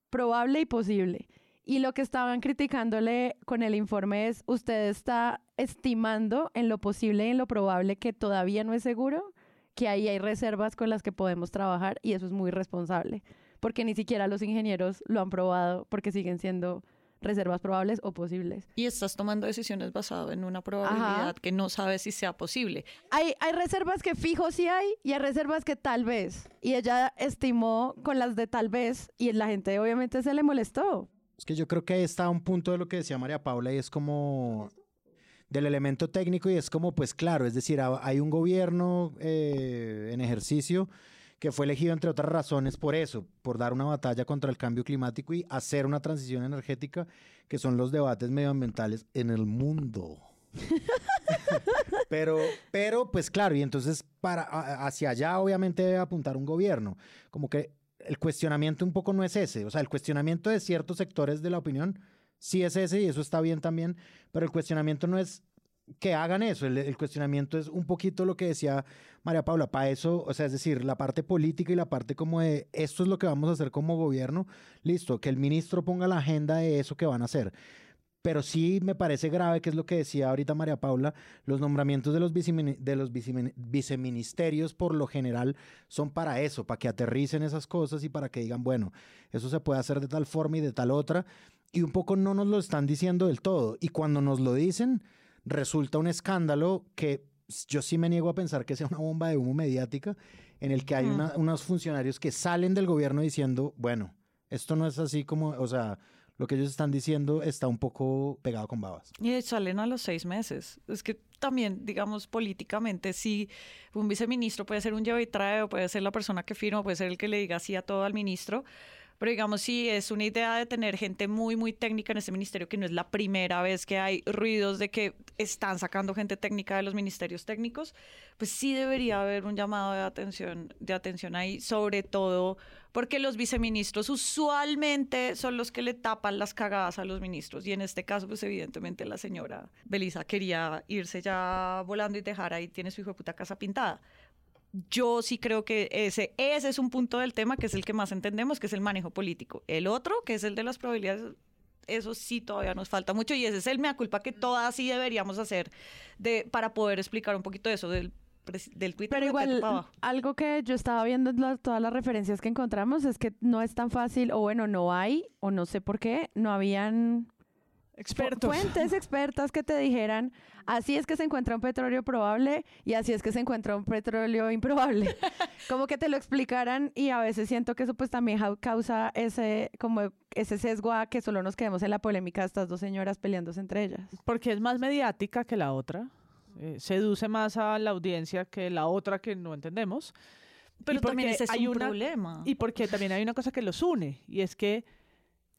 [SPEAKER 1] probable y posible. Y lo que estaban criticándole con el informe es, usted está estimando en lo posible y en lo probable que todavía no es seguro, que ahí hay reservas con las que podemos trabajar y eso es muy responsable, porque ni siquiera los ingenieros lo han probado porque siguen siendo reservas probables o posibles.
[SPEAKER 4] Y estás tomando decisiones basado en una probabilidad que no sabes si sea posible.
[SPEAKER 1] Hay, hay reservas que fijo sí hay y hay reservas que tal vez. Y ella estimó con las de tal vez y la gente obviamente se le molestó.
[SPEAKER 3] Es que yo creo que ahí está un punto de lo que decía María Paula y es como del elemento técnico y es como, pues claro, es decir, ha- hay un gobierno eh, en ejercicio que fue elegido entre otras razones por eso, por dar una batalla contra el cambio climático y hacer una transición energética, que son los debates medioambientales en el mundo. pero, pero, pues claro, y entonces para hacia allá obviamente debe apuntar un gobierno. Como que el cuestionamiento un poco no es ese. O sea, el cuestionamiento de ciertos sectores de la opinión sí es ese y eso está bien también, pero el cuestionamiento no es que hagan eso. El, cuestionamiento es un poquito lo que decía María Paula. Para eso, o sea, es decir, la parte política y la parte como de esto es lo que vamos a hacer como gobierno. Listo, que el ministro ponga la agenda de eso que van a hacer. Pero sí me parece grave, que es lo que decía ahorita María Paula, los nombramientos de los, de los viceministerios por lo general son para eso, para que aterricen esas cosas y para que digan, bueno, eso se puede hacer de tal forma y de tal otra. Y un poco no nos lo están diciendo del todo. Y cuando nos lo dicen, resulta un escándalo que yo sí me niego a pensar que sea una bomba de humo mediática en el que hay unos funcionarios que salen del gobierno diciendo, bueno, esto no es así como, o sea, lo que ellos están diciendo está un poco pegado con babas.
[SPEAKER 4] Y salen a los seis meses. Es que también, digamos, políticamente, si un viceministro puede ser un lleva y trae, o puede ser la persona que firma, puede ser el que le diga sí a todo al ministro, pero digamos, si es una idea de tener gente muy, muy técnica en ese ministerio, que no es la primera vez que hay ruidos de que están sacando gente técnica de los ministerios técnicos, pues sí debería haber un llamado de atención, de atención ahí, sobre todo porque los viceministros usualmente son los que le tapan las cagadas a los ministros. Y en este caso, pues evidentemente la señora Belisa quería irse ya volando y dejar ahí, tiene su hijo de puta casa pintada yo sí creo que ese, ese es un punto del tema que es el que más entendemos, que es el manejo político. El otro, que es el de las probabilidades, eso sí todavía nos falta mucho y ese es el mea culpa que todas sí deberíamos hacer de, para poder explicar un poquito de eso del del Twitter.
[SPEAKER 1] Pero igual, algo que yo estaba viendo en todas las referencias que encontramos es que no es tan fácil, o bueno, no hay, o no sé por qué, no habían
[SPEAKER 2] expertos.
[SPEAKER 1] Fuentes expertas que te dijeran, así es que se encuentra un petróleo probable y así es que se encuentra un petróleo improbable. como que te lo explicaran y a veces siento que eso pues también causa ese como ese sesgo a que solo nos quedemos en la polémica de estas dos señoras peleándose entre ellas.
[SPEAKER 2] Porque es más mediática que la otra. Eh, seduce más a la audiencia que la otra que no entendemos.
[SPEAKER 4] Pero también ese es hay un problema.
[SPEAKER 2] Y porque también hay una cosa que los une y es que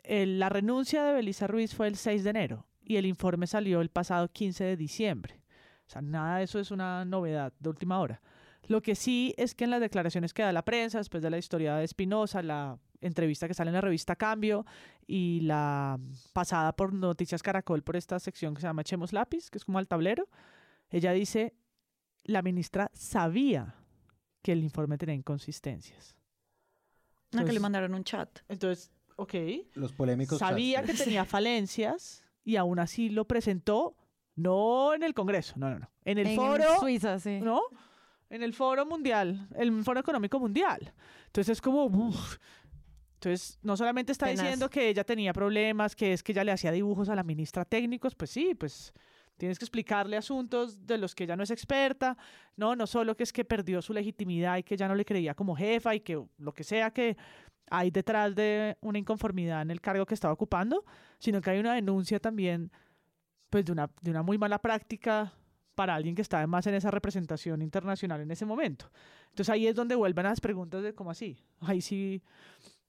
[SPEAKER 2] la renuncia de Belisa Ruiz fue el 6 de enero y el informe salió el pasado 15 de diciembre. O sea, nada de eso es una novedad de última hora. Lo que sí es que en las declaraciones que da la prensa, después de la historia de Espinosa, la entrevista que sale en la revista Cambio y la pasada por Noticias Caracol por esta sección que se llama Echemos Lápiz, que es como al tablero, ella dice, la ministra sabía que el informe tenía inconsistencias.
[SPEAKER 4] No, que le mandaron un chat.
[SPEAKER 2] Entonces, Ok.
[SPEAKER 3] Los polémicos.
[SPEAKER 2] Sabía que tenía falencias y aún así lo presentó, no en el Congreso, no, no, no. En el foro.
[SPEAKER 1] Suiza, sí.
[SPEAKER 2] ¿No? En el foro mundial, el foro económico mundial. Entonces es como. Entonces, no solamente está diciendo que ella tenía problemas, que es que ella le hacía dibujos a la ministra técnicos, pues sí, pues tienes que explicarle asuntos de los que ella no es experta, no, no solo que es que perdió su legitimidad y que ya no le creía como jefa y que lo que sea que hay detrás de una inconformidad en el cargo que estaba ocupando, sino que hay una denuncia también pues de una, de una muy mala práctica para alguien que está además en esa representación internacional en ese momento. Entonces ahí es donde vuelven las preguntas de cómo así. Ahí sí,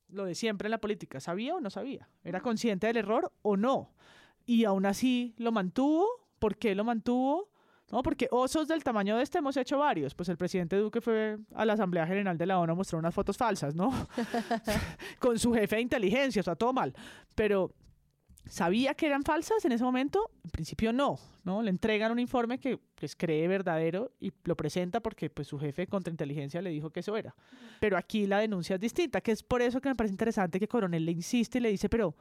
[SPEAKER 2] lo de siempre en la política, ¿sabía o no sabía? ¿Era consciente del error o no? Y aún así lo mantuvo. ¿Por qué lo mantuvo? No, porque osos del tamaño de este hemos hecho varios. Pues el presidente Duque fue a la Asamblea General de la ONU a mostrar unas fotos falsas, ¿no? Con su jefe de inteligencia, o sea, todo mal. Pero ¿Sabía que eran falsas en ese momento? En principio no, ¿no? Le entregan un informe que les cree verdadero y lo presenta porque pues su jefe contra inteligencia le dijo que eso era. Pero aquí la denuncia es distinta, que es por eso que me parece interesante que Coronel le insiste y le dice, pero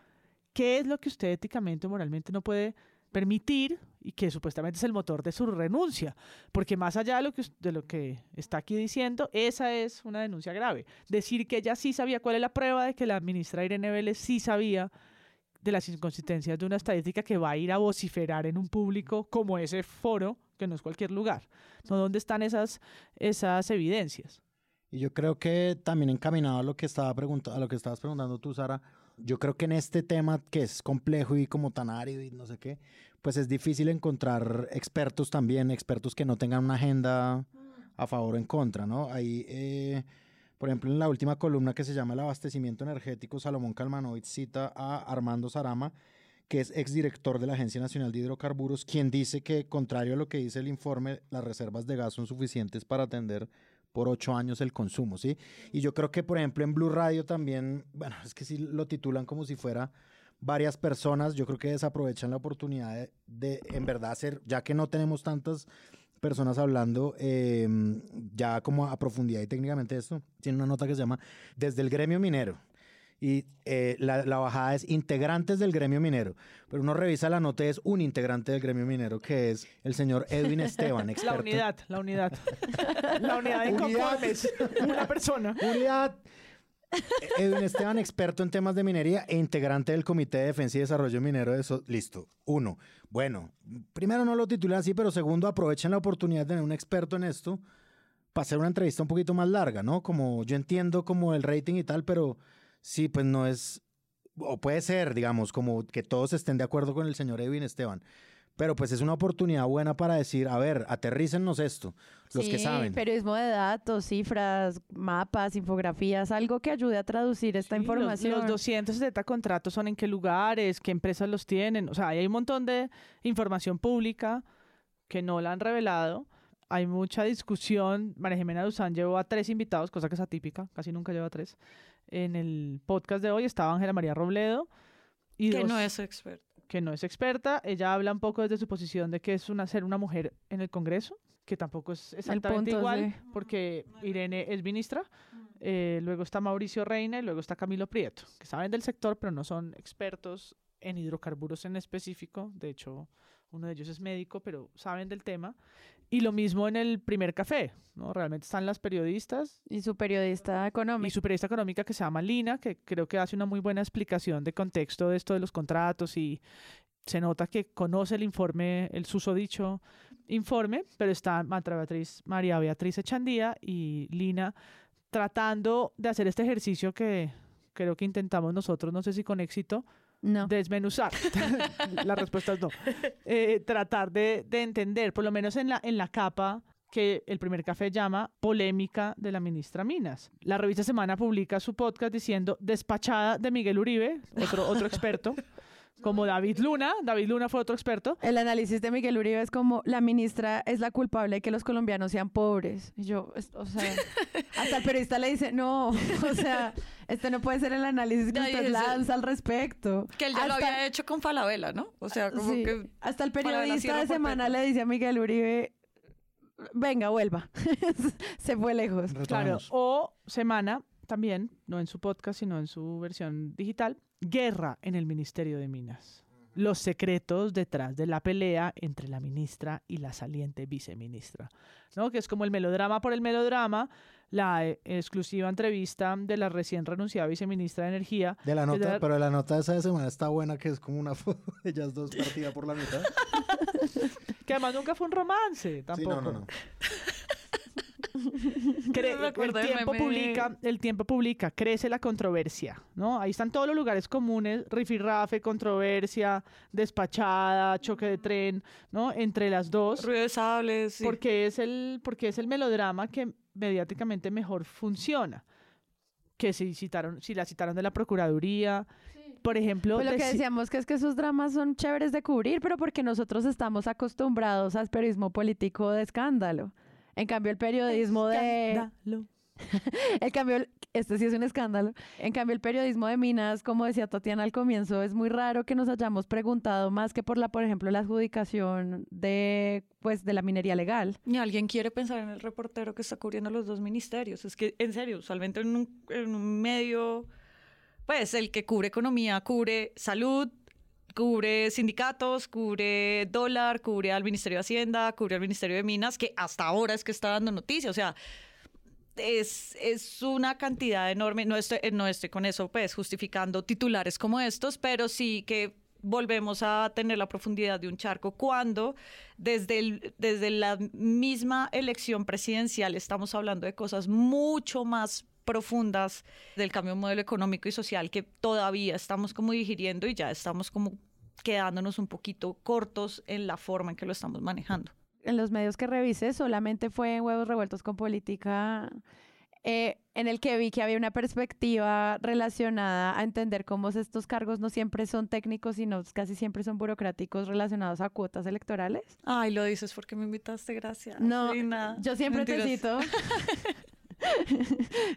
[SPEAKER 2] ¿qué es lo que usted éticamente o moralmente no puede permitir y que supuestamente es el motor de su renuncia, porque más allá de lo que, de lo que está aquí diciendo, esa es una denuncia grave. Decir que ella sí sabía cuál es la prueba de que la ministra Irene Vélez sí sabía de las inconsistencias de una estadística que va a ir a vociferar en un público como ese foro, que no es cualquier lugar. ¿No? ¿Dónde están esas, esas evidencias?
[SPEAKER 3] Y yo creo que también encaminado a lo que estaba a lo que estabas preguntando tú, Sara, yo creo que en este tema que es complejo y como tan árido y no sé qué, pues es difícil encontrar expertos también, expertos que no tengan una agenda a favor o en contra, ¿no? Ahí, eh, Por ejemplo, en la última columna que se llama El abastecimiento energético, Salomón Calmanovic cita a Armando Sarama, que es exdirector de la Agencia Nacional de Hidrocarburos, quien dice que, contrario a lo que dice el informe, las reservas de gas son suficientes para atender por ocho años el consumo, ¿sí? Y yo creo que, por ejemplo, en Blue Radio también, bueno, es que sí lo titulan como si fuera varias personas, yo creo que desaprovechan la oportunidad de, de en verdad hacer, ya que no tenemos tantas personas hablando eh, ya como a profundidad y técnicamente esto. Tiene una nota que se llama Desde el gremio minero. Y eh, la, la, bajada es integrantes del gremio minero. Pero uno revisa la nota, es un integrante del gremio minero, que es el señor Edwin Esteban, experto.
[SPEAKER 2] La unidad, la unidad. la unidad de conformes. Una persona.
[SPEAKER 3] Unidad. Edwin Esteban, experto en temas de minería e integrante del Comité de Defensa y Desarrollo Minero de eso. Listo. Uno. Bueno, primero no lo titulan así, pero segundo, aprovechen la oportunidad de tener un experto en esto para hacer una entrevista un poquito más larga, ¿no? Como yo entiendo como el rating y tal, pero sí, pues no es, o puede ser, digamos, como que todos estén de acuerdo con el señor Edwin Esteban. Pero pues es una oportunidad buena para decir, a ver, aterrícennos esto, los
[SPEAKER 1] sí,
[SPEAKER 3] que saben.
[SPEAKER 1] periodismo de datos, cifras, mapas, infografías, algo que ayude a traducir esta
[SPEAKER 2] sí,
[SPEAKER 1] información.
[SPEAKER 2] Los, los 270 contratos son en qué lugares, qué empresas los tienen. O sea, hay un montón de información pública que no la han revelado. Hay mucha discusión. María Jimena Duzán llevó a tres invitados, cosa que es atípica, casi nunca lleva a tres. En el podcast de hoy estaba Ángela María Robledo. Y
[SPEAKER 4] que
[SPEAKER 2] dos,
[SPEAKER 4] no es experta.
[SPEAKER 2] Que no es experta. Ella habla un poco desde su posición de que es una, ser una mujer en el Congreso, que tampoco es exactamente igual,
[SPEAKER 1] sí.
[SPEAKER 2] porque Irene es ministra. Eh, luego está Mauricio Reina y luego está Camilo Prieto, que saben del sector, pero no son expertos en hidrocarburos en específico. De hecho, uno de ellos es médico, pero saben del tema. Y lo mismo en el primer café, ¿no? Realmente están las periodistas.
[SPEAKER 1] Y su periodista económica.
[SPEAKER 2] Y su periodista económica que se llama Lina, que creo que hace una muy buena explicación de contexto de esto de los contratos y se nota que conoce el informe, el susodicho informe, pero está María Beatriz, María Beatriz Echandía y Lina tratando de hacer este ejercicio que creo que intentamos nosotros, no sé si con éxito,
[SPEAKER 1] no.
[SPEAKER 2] desmenuzar. la respuesta es no. Eh, tratar de, de, entender, por lo menos en la, en la capa que el primer café llama polémica de la ministra Minas. La revista Semana publica su podcast diciendo despachada de Miguel Uribe, otro, otro experto. Como David Luna, David Luna fue otro experto.
[SPEAKER 1] El análisis de Miguel Uribe es como la ministra es la culpable de que los colombianos sean pobres. Y yo, o sea, hasta el periodista le dice, no, o sea, este no puede ser el análisis que usted lanza al respecto.
[SPEAKER 4] Que él ya lo había hecho con Falabella, ¿no? O sea, como
[SPEAKER 1] Sí,
[SPEAKER 4] que...
[SPEAKER 1] Hasta el periodista de semana le dice a Miguel Uribe, venga, vuelva. Se fue lejos.
[SPEAKER 2] Claro, o Semana también, no en su podcast, sino en su versión digital, Guerra en el Ministerio de Minas. Los secretos detrás de la pelea entre la ministra y la saliente viceministra, ¿no? Que es como el melodrama por el melodrama, la eh, exclusiva entrevista de la recién renunciada viceministra de Energía.
[SPEAKER 3] De la nota,
[SPEAKER 2] da-
[SPEAKER 3] pero la nota esa de semana está buena, que es como una foto de ellas dos partida por la mitad.
[SPEAKER 2] que además nunca fue un romance,
[SPEAKER 3] Sí,
[SPEAKER 2] tampoco.
[SPEAKER 3] no, no, no.
[SPEAKER 2] Cre- el tiempo publica, el tiempo publica, crece la controversia, ¿no? Ahí están todos los lugares comunes, rifirrafe, controversia, despachada, choque de tren, ¿no? Entre las dos.
[SPEAKER 4] Ruido de sables. sí.
[SPEAKER 2] Porque es el, porque es el melodrama que mediáticamente mejor funciona. Que si citaron, si la citaron de la Procuraduría, por ejemplo,
[SPEAKER 1] Pues lo que decíamos que es que esos dramas son chéveres de cubrir, pero porque nosotros estamos acostumbrados al periodismo político de escándalo. En cambio, el periodismo de...
[SPEAKER 2] Escándalo.
[SPEAKER 1] El cambio, este sí es un escándalo. En cambio, el periodismo de Minas, como decía Tatiana al comienzo, es muy raro que nos hayamos preguntado más que por la, por ejemplo, la adjudicación de, pues, de la minería legal.
[SPEAKER 4] Ni alguien quiere pensar en el reportero que está cubriendo los dos ministerios. Es que, en serio, usualmente en un, en un medio, pues el que cubre economía, cubre salud, cubre sindicatos, cubre dólar, cubre al Ministerio de Hacienda, cubre al Ministerio de Minas, que hasta ahora es que está dando noticias. O sea, es, es una cantidad enorme. No estoy, no estoy con eso, pues, justificando titulares como estos, pero sí que volvemos a tener la profundidad de un charco cuando desde, el- desde la misma elección presidencial estamos hablando de cosas mucho más profundas del cambio de modelo económico y social que todavía estamos como digiriendo y ya estamos como quedándonos un poquito cortos en la forma en que lo estamos manejando.
[SPEAKER 1] En los medios que revisé, solamente fue en Huevos Revueltos con Política. eh, en el que vi que había una perspectiva relacionada a entender cómo estos cargos no siempre son técnicos, sino casi siempre son burocráticos relacionados a cuotas electorales.
[SPEAKER 4] Ay, lo dices porque me invitaste, gracias.
[SPEAKER 1] No, yo siempre te cito.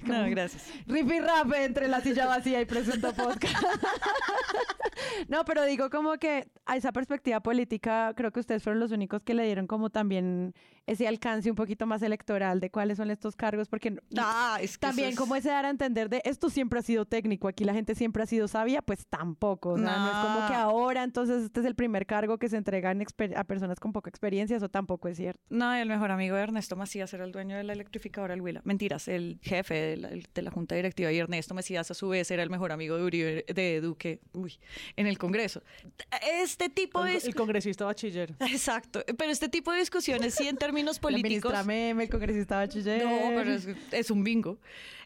[SPEAKER 4] No, gracias.
[SPEAKER 1] Ripi rap entre la silla vacía y presunto podcast. no, pero digo como que a esa perspectiva política, creo que ustedes fueron los únicos que le dieron como también ese alcance un poquito más electoral de cuáles son estos cargos, porque
[SPEAKER 4] Ah, es que
[SPEAKER 1] también
[SPEAKER 4] es-
[SPEAKER 1] como ese dar a entender de esto siempre ha sido técnico, aquí la gente siempre ha sido sabia, pues tampoco. O sea, no es como que ahora entonces este es el primer cargo que se entrega en a personas con poca experiencia, eso tampoco es cierto.
[SPEAKER 4] No, el mejor amigo de Ernesto Macías era el dueño de la electrificadora El Huila. El jefe de la, de la junta directiva y Ernesto Macías a su vez era el mejor amigo de Uribe, de Duque uy, en el Congreso. Este tipo de...
[SPEAKER 2] El, el congresista bachiller.
[SPEAKER 4] Exacto, pero este tipo de discusiones sí en términos
[SPEAKER 1] La
[SPEAKER 4] políticos...
[SPEAKER 1] ministra Meme, el congresista bachiller.
[SPEAKER 4] No, pero es, es un bingo.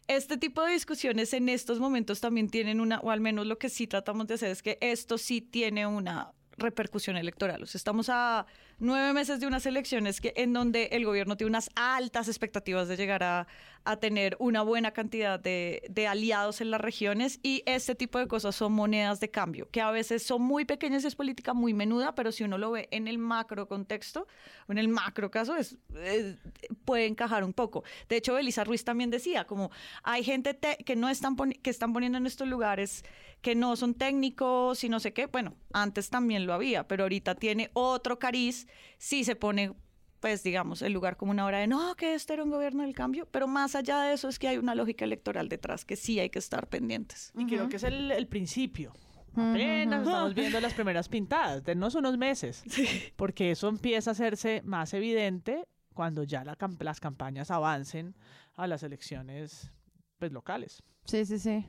[SPEAKER 4] Este tipo de discusiones en estos momentos también tienen una, o al menos lo que sí tratamos de hacer es que esto sí tiene una repercusión electoral. O sea, estamos a nueve meses de unas elecciones que, en donde el gobierno tiene unas altas expectativas de llegar a, a tener una buena cantidad de, de aliados en las regiones y este tipo de cosas son monedas de cambio, que a veces son muy pequeñas, es política muy menuda, pero si uno lo ve en el macro contexto, en el macro caso, es, puede encajar un poco. De hecho, Belisa Ruiz también decía, como hay gente te- que no están, que están poniendo en estos lugares que no son técnicos y no sé qué. Bueno, antes también lo había, pero ahorita tiene otro cariz si se pone pues digamos, el lugar como una hora de no, que este era un gobierno del cambio, pero más allá de eso es que hay una lógica electoral detrás que sí hay que estar pendientes.
[SPEAKER 2] Y creo que es el, el principio. Apenas estamos viendo las primeras pintadas, denos unos meses, porque eso empieza a hacerse más evidente cuando ya la las campañas avancen a las elecciones pues, locales.
[SPEAKER 1] Sí, sí, sí.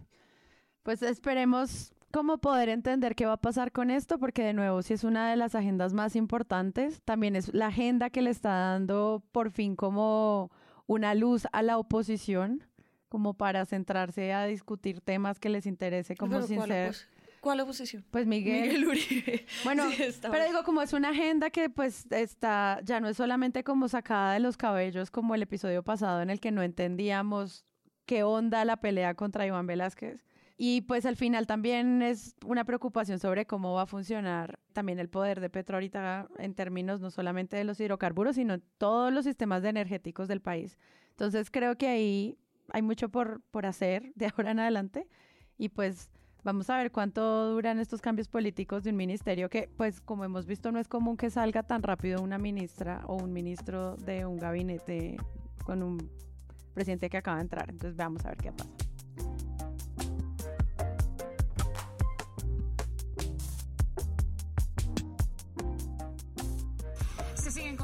[SPEAKER 1] Pues esperemos cómo poder entender qué va a pasar con esto, porque de nuevo, si es una de las agendas más importantes, también es la agenda que le está dando por fin como una luz a la oposición, como para centrarse a discutir temas que les interese, como
[SPEAKER 4] Pero
[SPEAKER 1] sin
[SPEAKER 4] ¿cuál,
[SPEAKER 1] ser...
[SPEAKER 4] ¿Cuál oposición?
[SPEAKER 1] Pues Miguel.
[SPEAKER 4] Miguel Uribe.
[SPEAKER 1] Bueno,
[SPEAKER 4] Sí,
[SPEAKER 1] pero digo, como es una agenda que pues está, ya no es solamente como sacada de los cabellos como el episodio pasado en el que no entendíamos qué onda la pelea contra Iván Velázquez. Y pues al final también es una preocupación sobre cómo va a funcionar también el poder de Petro ahorita en términos no solamente de los hidrocarburos, sino todos los sistemas de energéticos del país. Entonces creo que ahí hay mucho por, por hacer de ahora en adelante y pues vamos a ver cuánto duran estos cambios políticos de un ministerio que pues como hemos visto no es común que salga tan rápido una ministra o un ministro de un gabinete con un presidente que acaba de entrar. Entonces vamos a ver qué pasa.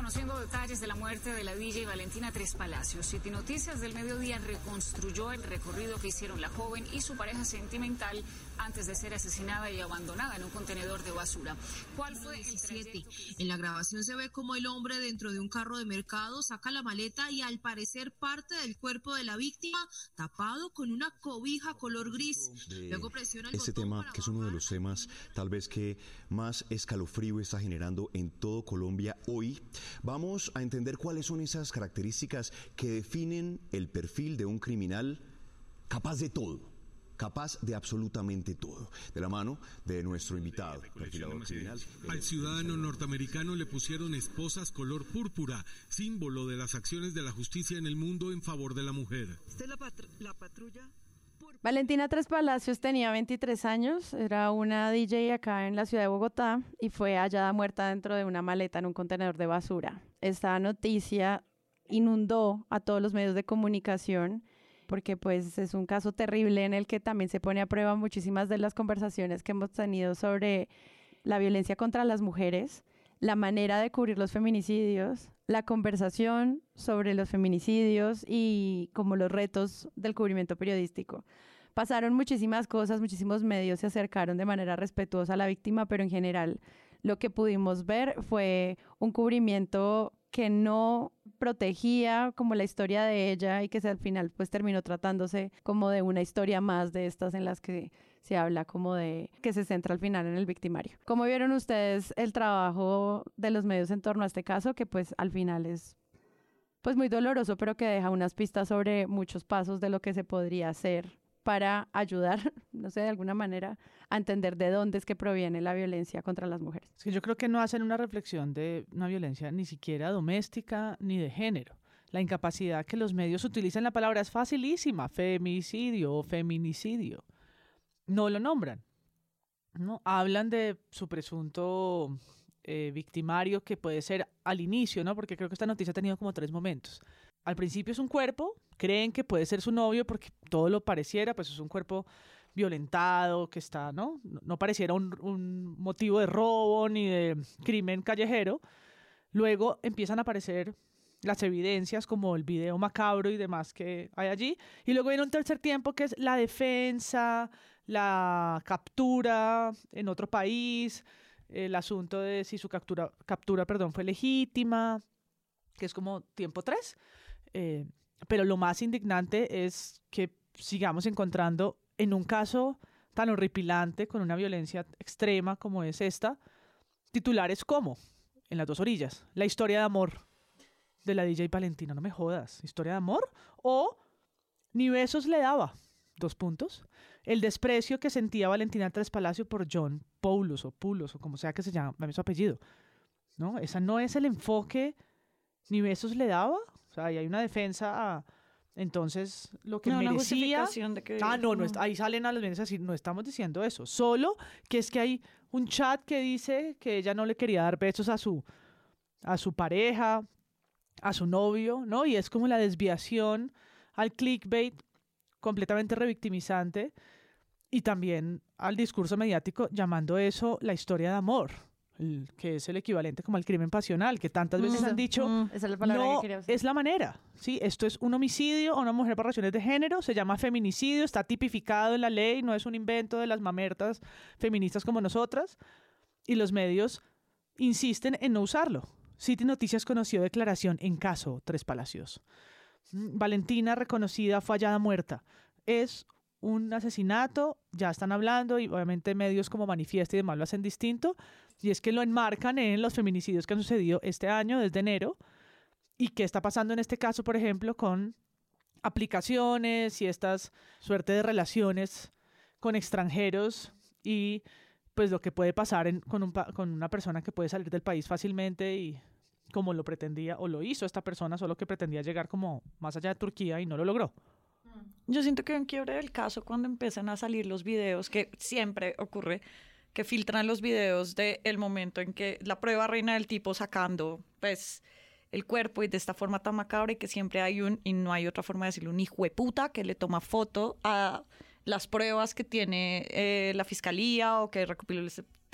[SPEAKER 12] Conociendo detalles de la muerte de la DJ Valentina Tres Palacios. City Noticias del Mediodía reconstruyó el recorrido que hicieron la joven y su pareja sentimental antes de ser asesinada y abandonada en un contenedor de basura. ¿Cuál fue el
[SPEAKER 13] 17. En la grabación se ve como el hombre dentro de un carro de mercado saca la maleta y al parecer parte del cuerpo de la víctima tapado con una cobija color gris. Luego presiona el
[SPEAKER 14] Este
[SPEAKER 13] botón
[SPEAKER 14] tema, que es uno de los temas tal vez que más escalofrío está generando en todo Colombia hoy, vamos a entender cuáles son esas características que definen el perfil de un criminal capaz de todo. Capaz de absolutamente todo. De la mano de nuestro invitado, perfilador criminal.
[SPEAKER 15] Al ciudadano norteamericano le pusieron esposas color púrpura, símbolo de las acciones de la justicia en el mundo en favor de la mujer.
[SPEAKER 13] la patrulla?
[SPEAKER 1] Valentina Tres Palacios tenía 23 años, era una DJ acá en la ciudad de Bogotá y fue hallada muerta dentro de una maleta en un contenedor de basura. Esta noticia inundó a todos los medios de comunicación porque pues es un caso terrible en el que también se pone a prueba muchísimas de las conversaciones que hemos tenido sobre la violencia contra las mujeres, la manera de cubrir los feminicidios, la conversación sobre los feminicidios y como los retos del cubrimiento periodístico. Pasaron muchísimas cosas, muchísimos medios se acercaron de manera respetuosa a la víctima, pero en general lo que pudimos ver fue un cubrimiento que no protegía como la historia de ella y que se- al final pues terminó tratándose como de una historia más de estas en las que se habla como de que se centra al final en el victimario. ¿Cómo vieron ustedes el trabajo de los medios en torno a este caso que pues al final es pues muy doloroso, pero que deja unas pistas sobre muchos pasos de lo que se podría hacer para ayudar, no sé, de alguna manera, a entender de dónde es que proviene la violencia contra las mujeres.
[SPEAKER 2] Es que yo creo que no hacen una reflexión de una violencia ni siquiera doméstica ni de género. La incapacidad que los medios utilizan la palabra es facilísima, femicidio o feminicidio. No lo nombran. ¿no? Hablan de su presunto eh, victimario que puede ser al inicio, ¿no? Porque creo que esta noticia ha tenido como tres momentos. Al principio es un cuerpo, creen que puede ser su novio porque todo lo pareciera, pues es un cuerpo violentado, que está, ¿no? No pareciera un, motivo de robo ni de crimen callejero. Luego empiezan a aparecer las evidencias como el video macabro y demás que hay allí. Y luego viene un tercer tiempo que es la defensa, la captura en otro país, el asunto de si su captura, captura perdón, fue legítima, que es como tiempo tres. Eh, pero lo más indignante es que sigamos encontrando en un caso tan horripilante, con una violencia extrema como es esta, titulares como, en las dos orillas, la historia de amor de la DJ Valentina, no me jodas, historia de amor, o ni besos le daba, dos puntos, el desprecio que sentía Valentina Tres Palacio por John Paulus o Pulos o como sea que se llame su apellido. ¿No? Esa no es el enfoque, ni besos le daba. O sea, ahí hay una defensa a, entonces, lo que
[SPEAKER 4] no,
[SPEAKER 2] merecía...
[SPEAKER 4] de que,
[SPEAKER 2] ah, no, no, ahí salen a las bienes a decir, no estamos diciendo eso. Solo que es que hay un chat que dice que ella no le quería dar besos a su, a su pareja, a su novio, ¿no? Y es como la desviación al clickbait completamente revictimizante y también al discurso mediático llamando eso la historia de amor, que es el equivalente como al crimen pasional, que tantas veces han dicho,
[SPEAKER 1] mm, esa es la palabra
[SPEAKER 2] no
[SPEAKER 1] que quería usar.
[SPEAKER 2] es la manera, ¿sí? Esto es un homicidio a una mujer por razones de género, se llama feminicidio, está tipificado en la ley, no es un invento de las mamertas feministas como nosotras, y los medios insisten en no usarlo. City Noticias conoció declaración en caso Tres Palacios. Mm, Valentina, reconocida, fue hallada muerta. Es un asesinato, ya están hablando y obviamente medios como Manifiesta y demás lo hacen distinto, y es que lo enmarcan en los feminicidios que han sucedido este año, desde enero, y qué está pasando en este caso, por ejemplo, con aplicaciones y estas suerte de relaciones con extranjeros y pues lo que puede pasar en- con, un con una persona que puede salir del país fácilmente y como lo pretendía o lo hizo esta persona, solo que pretendía llegar como más allá de Turquía y no lo logró.
[SPEAKER 4] Yo siento que hay un quiebre del caso cuando empiezan a salir los videos, que siempre ocurre, que filtran los videos del el momento en que la prueba reina del tipo sacando, pues, el cuerpo y de esta forma tan macabra y que siempre hay un, y no hay otra forma de decirlo, un hijo de puta que le toma foto a las pruebas que tiene eh, la fiscalía o que recopiló el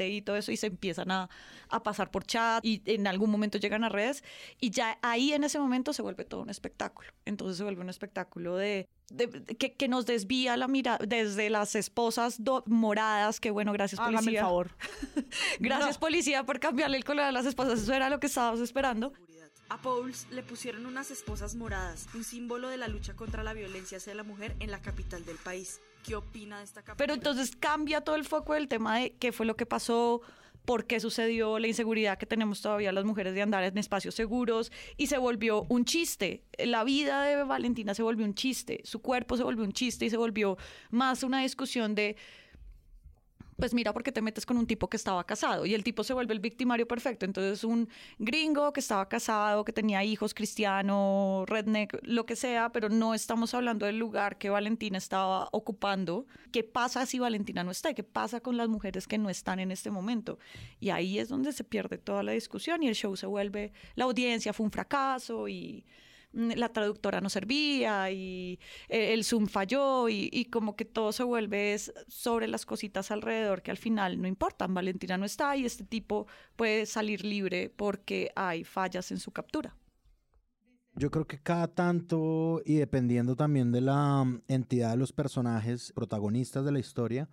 [SPEAKER 4] Y todo eso y se empiezan a, a pasar por chat y en algún momento llegan a redes y ya ahí en ese momento se vuelve todo un espectáculo. Entonces se vuelve un espectáculo de, de- de- que, que nos desvía la mirada desde las esposas do- moradas, que bueno, gracias
[SPEAKER 2] Hágame el
[SPEAKER 4] policía.
[SPEAKER 2] favor.
[SPEAKER 4] Gracias policía por cambiarle el color a las esposas, eso era lo que estábamos esperando.
[SPEAKER 16] A Pauls le pusieron unas esposas moradas, un símbolo de la lucha contra la violencia hacia la mujer en la capital del país. ¿Qué opina de esta captura?
[SPEAKER 4] Pero entonces cambia todo el foco del tema de qué fue lo que pasó, por qué sucedió, la inseguridad que tenemos todavía las mujeres de andar en espacios seguros y se volvió un chiste. La vida de Valentina se volvió un chiste, su cuerpo se volvió un chiste y se volvió más una discusión de pues mira por qué te metes con un tipo que estaba casado y el tipo se vuelve el victimario perfecto. Entonces un gringo que estaba casado, que tenía hijos, cristiano, redneck, lo que sea, pero no estamos hablando del lugar que Valentina estaba ocupando. ¿Qué pasa si Valentina no está? ¿Qué pasa con las mujeres que no están en este momento? Y ahí es donde se pierde toda la discusión y el show se vuelve, la audiencia fue un fracaso y la traductora no servía y eh, el Zoom falló y, como que todo se vuelve sobre las cositas alrededor que al final no importan. Valentina no está y este tipo puede salir libre porque hay fallas en su captura.
[SPEAKER 3] Yo creo que cada tanto, y dependiendo también de la mm, entidad de los personajes protagonistas de la historia,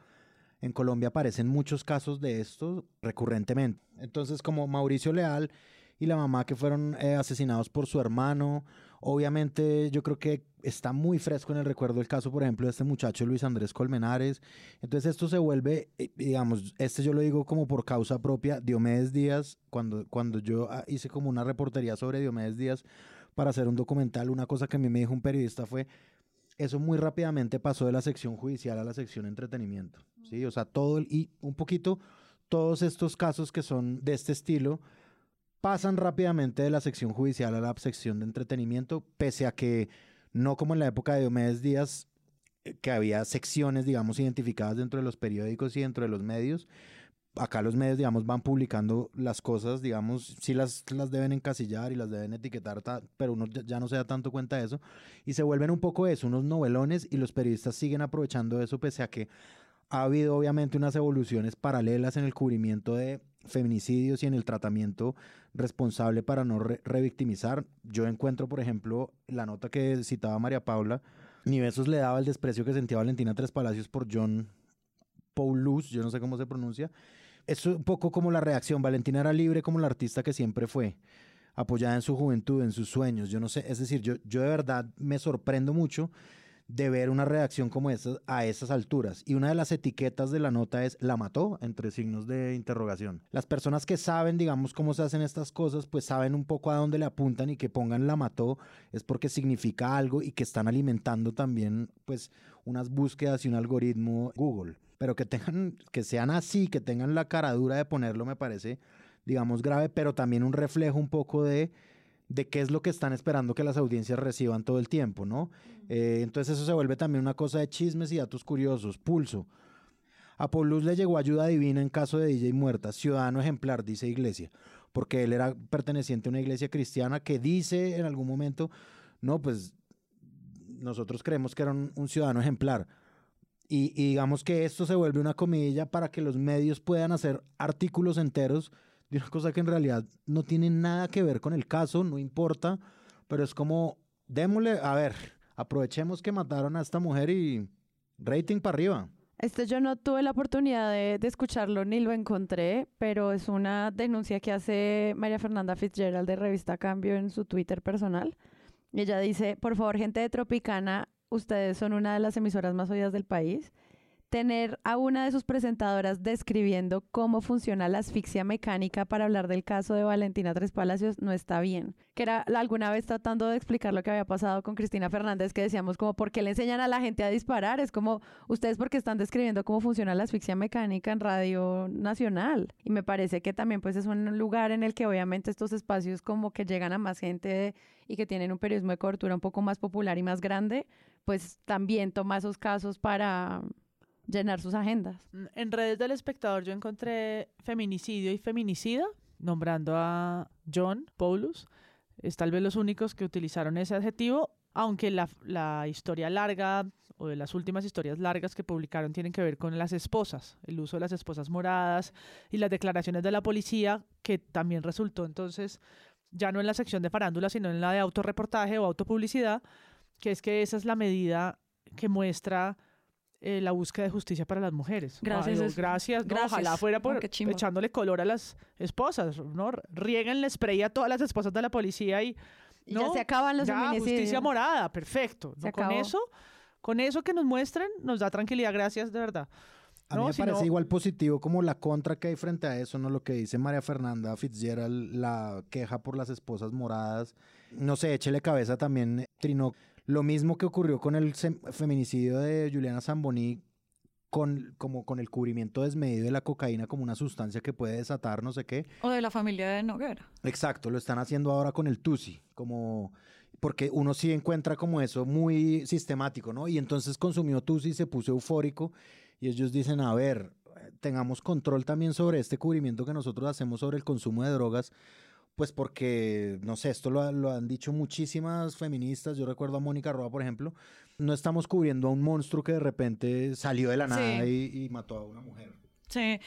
[SPEAKER 3] en Colombia aparecen muchos casos de estos recurrentemente. Entonces, como Mauricio Leal y la mamá que fueron eh, asesinados por su hermano, obviamente yo creo que está muy fresco en el recuerdo el caso, por ejemplo, de este muchacho Luis Andrés Colmenares. Entonces esto se vuelve, eh, digamos, este yo lo digo como por causa propia, Diomedes Díaz, cuando, cuando yo ah, hice como una reportería sobre Diomedes Díaz, para hacer un documental. Una cosa que a mí me dijo un periodista fue, eso muy rápidamente pasó de la sección judicial a la sección entretenimiento, ¿sí? O sea, todo, y un poquito todos estos casos que son de este estilo pasan rápidamente de la sección judicial a la sección de entretenimiento, pese a que no como en la época de Diomedes Díaz, eh, que había secciones, digamos, identificadas dentro de los periódicos y dentro de los medios. Acá los medios, digamos, van publicando las cosas, digamos, sí las, las deben encasillar y las deben etiquetar, pero uno ya no se da tanto cuenta de eso. Y se vuelven un poco eso, unos novelones y los periodistas siguen aprovechando eso, pese a que ha habido obviamente unas evoluciones paralelas en el cubrimiento de feminicidios y en el tratamiento responsable para no revictimizar. Yo encuentro, por ejemplo, la nota que citaba María Paula, ni besos le daba el desprecio que sentía Valentina Tres Palacios por John Paulus, yo no sé cómo se pronuncia. Es un poco como la reacción. Valentina era libre como la artista que siempre fue, apoyada en su juventud, en sus sueños. Yo no sé, es decir, yo, yo de verdad me sorprendo mucho de ver una reacción como esa a esas alturas. Y una de las etiquetas de la nota es la mató, entre signos de interrogación. Las personas que saben, digamos, cómo se hacen estas cosas, pues saben un poco a dónde le apuntan y que pongan la mató es porque significa algo y que están alimentando también, pues, unas búsquedas y un algoritmo Google. Pero que tengan, que sean así, que tengan la cara dura de ponerlo, me parece, digamos, grave, pero también un reflejo un poco de de qué es lo que están esperando que las audiencias reciban todo el tiempo, ¿no? Eh, entonces eso se vuelve también una cosa de chismes y datos curiosos. Pulso. A Paulus le llegó ayuda divina en caso de DJ muerta, ciudadano ejemplar, dice Iglesia, porque él era perteneciente a una iglesia cristiana que dice en algún momento, no, pues nosotros creemos que era un, ciudadano ejemplar. Y, y, digamos que esto se vuelve una comidilla para que los medios puedan hacer artículos enteros de una cosa que en realidad no tiene nada que ver con el caso, no importa, pero es como, démosle, a ver, aprovechemos que mataron a esta mujer y rating para arriba.
[SPEAKER 1] Este yo no tuve la oportunidad de, de, escucharlo ni lo encontré, pero es una denuncia que hace María Fernanda Fitzgerald de Revista Cambio en su Twitter personal. Ella dice, por favor, gente de Tropicana, ustedes son una de las emisoras más oídas del país tener a una de sus presentadoras describiendo cómo funciona la asfixia mecánica para hablar del caso de Valentina Tres Palacios no está bien. Que era alguna vez tratando de explicar lo que había pasado con Cristina Fernández, que decíamos como, ¿por qué le enseñan a la gente a disparar? Es como, ustedes porque están describiendo cómo funciona la asfixia mecánica en Radio Nacional. Y me parece que también pues es un lugar en el que obviamente estos espacios como que llegan a más gente y que tienen un periodismo de cobertura un poco más popular y más grande, pues también toma esos casos para llenar sus agendas.
[SPEAKER 2] Mm, en redes del espectador yo encontré feminicidio y feminicida, nombrando a John Paulus. Es tal vez los únicos que utilizaron ese adjetivo, aunque la, la historia larga o de las últimas historias largas que publicaron tienen que ver con las esposas, el uso de las esposas moradas y las declaraciones de la policía, que también resultó entonces ya no en la sección de farándula, sino en la de autorreportaje o autopublicidad, que es que esa es la medida que muestra eh, la búsqueda de justicia para las mujeres.
[SPEAKER 1] Gracias.
[SPEAKER 2] gracias. ojalá fuera por echándole color a las esposas, ¿no? Riegan el spray a todas las esposas de la policía y...
[SPEAKER 1] ¿no? ya se acaban los
[SPEAKER 2] ya, justicia morada, perfecto. Con eso, con eso que nos muestren, nos da tranquilidad. Gracias, de verdad.
[SPEAKER 3] A mí me parece igual positivo como la contra que hay frente a eso, ¿no? Lo que dice María Fernanda Fitzgerald, la queja por las esposas moradas. No sé, échele cabeza también, Trino, lo mismo que ocurrió con el feminicidio de Juliana Zamboni, con, como con el cubrimiento desmedido de la cocaína como una sustancia que puede desatar no sé qué.
[SPEAKER 4] O de la familia de Noguera.
[SPEAKER 3] Exacto, lo están haciendo ahora con el TUSI, como porque uno sí encuentra como eso muy sistemático, ¿no? Y entonces consumió TUSI, se puso eufórico y ellos dicen, a ver, tengamos control también sobre este cubrimiento que nosotros hacemos sobre el consumo de drogas, pues porque, no sé, esto lo, han dicho muchísimas feministas, yo recuerdo a Mónica Roa, por ejemplo, no estamos cubriendo a un monstruo que de repente salió de la nada y, mató a una mujer.
[SPEAKER 4] Sí,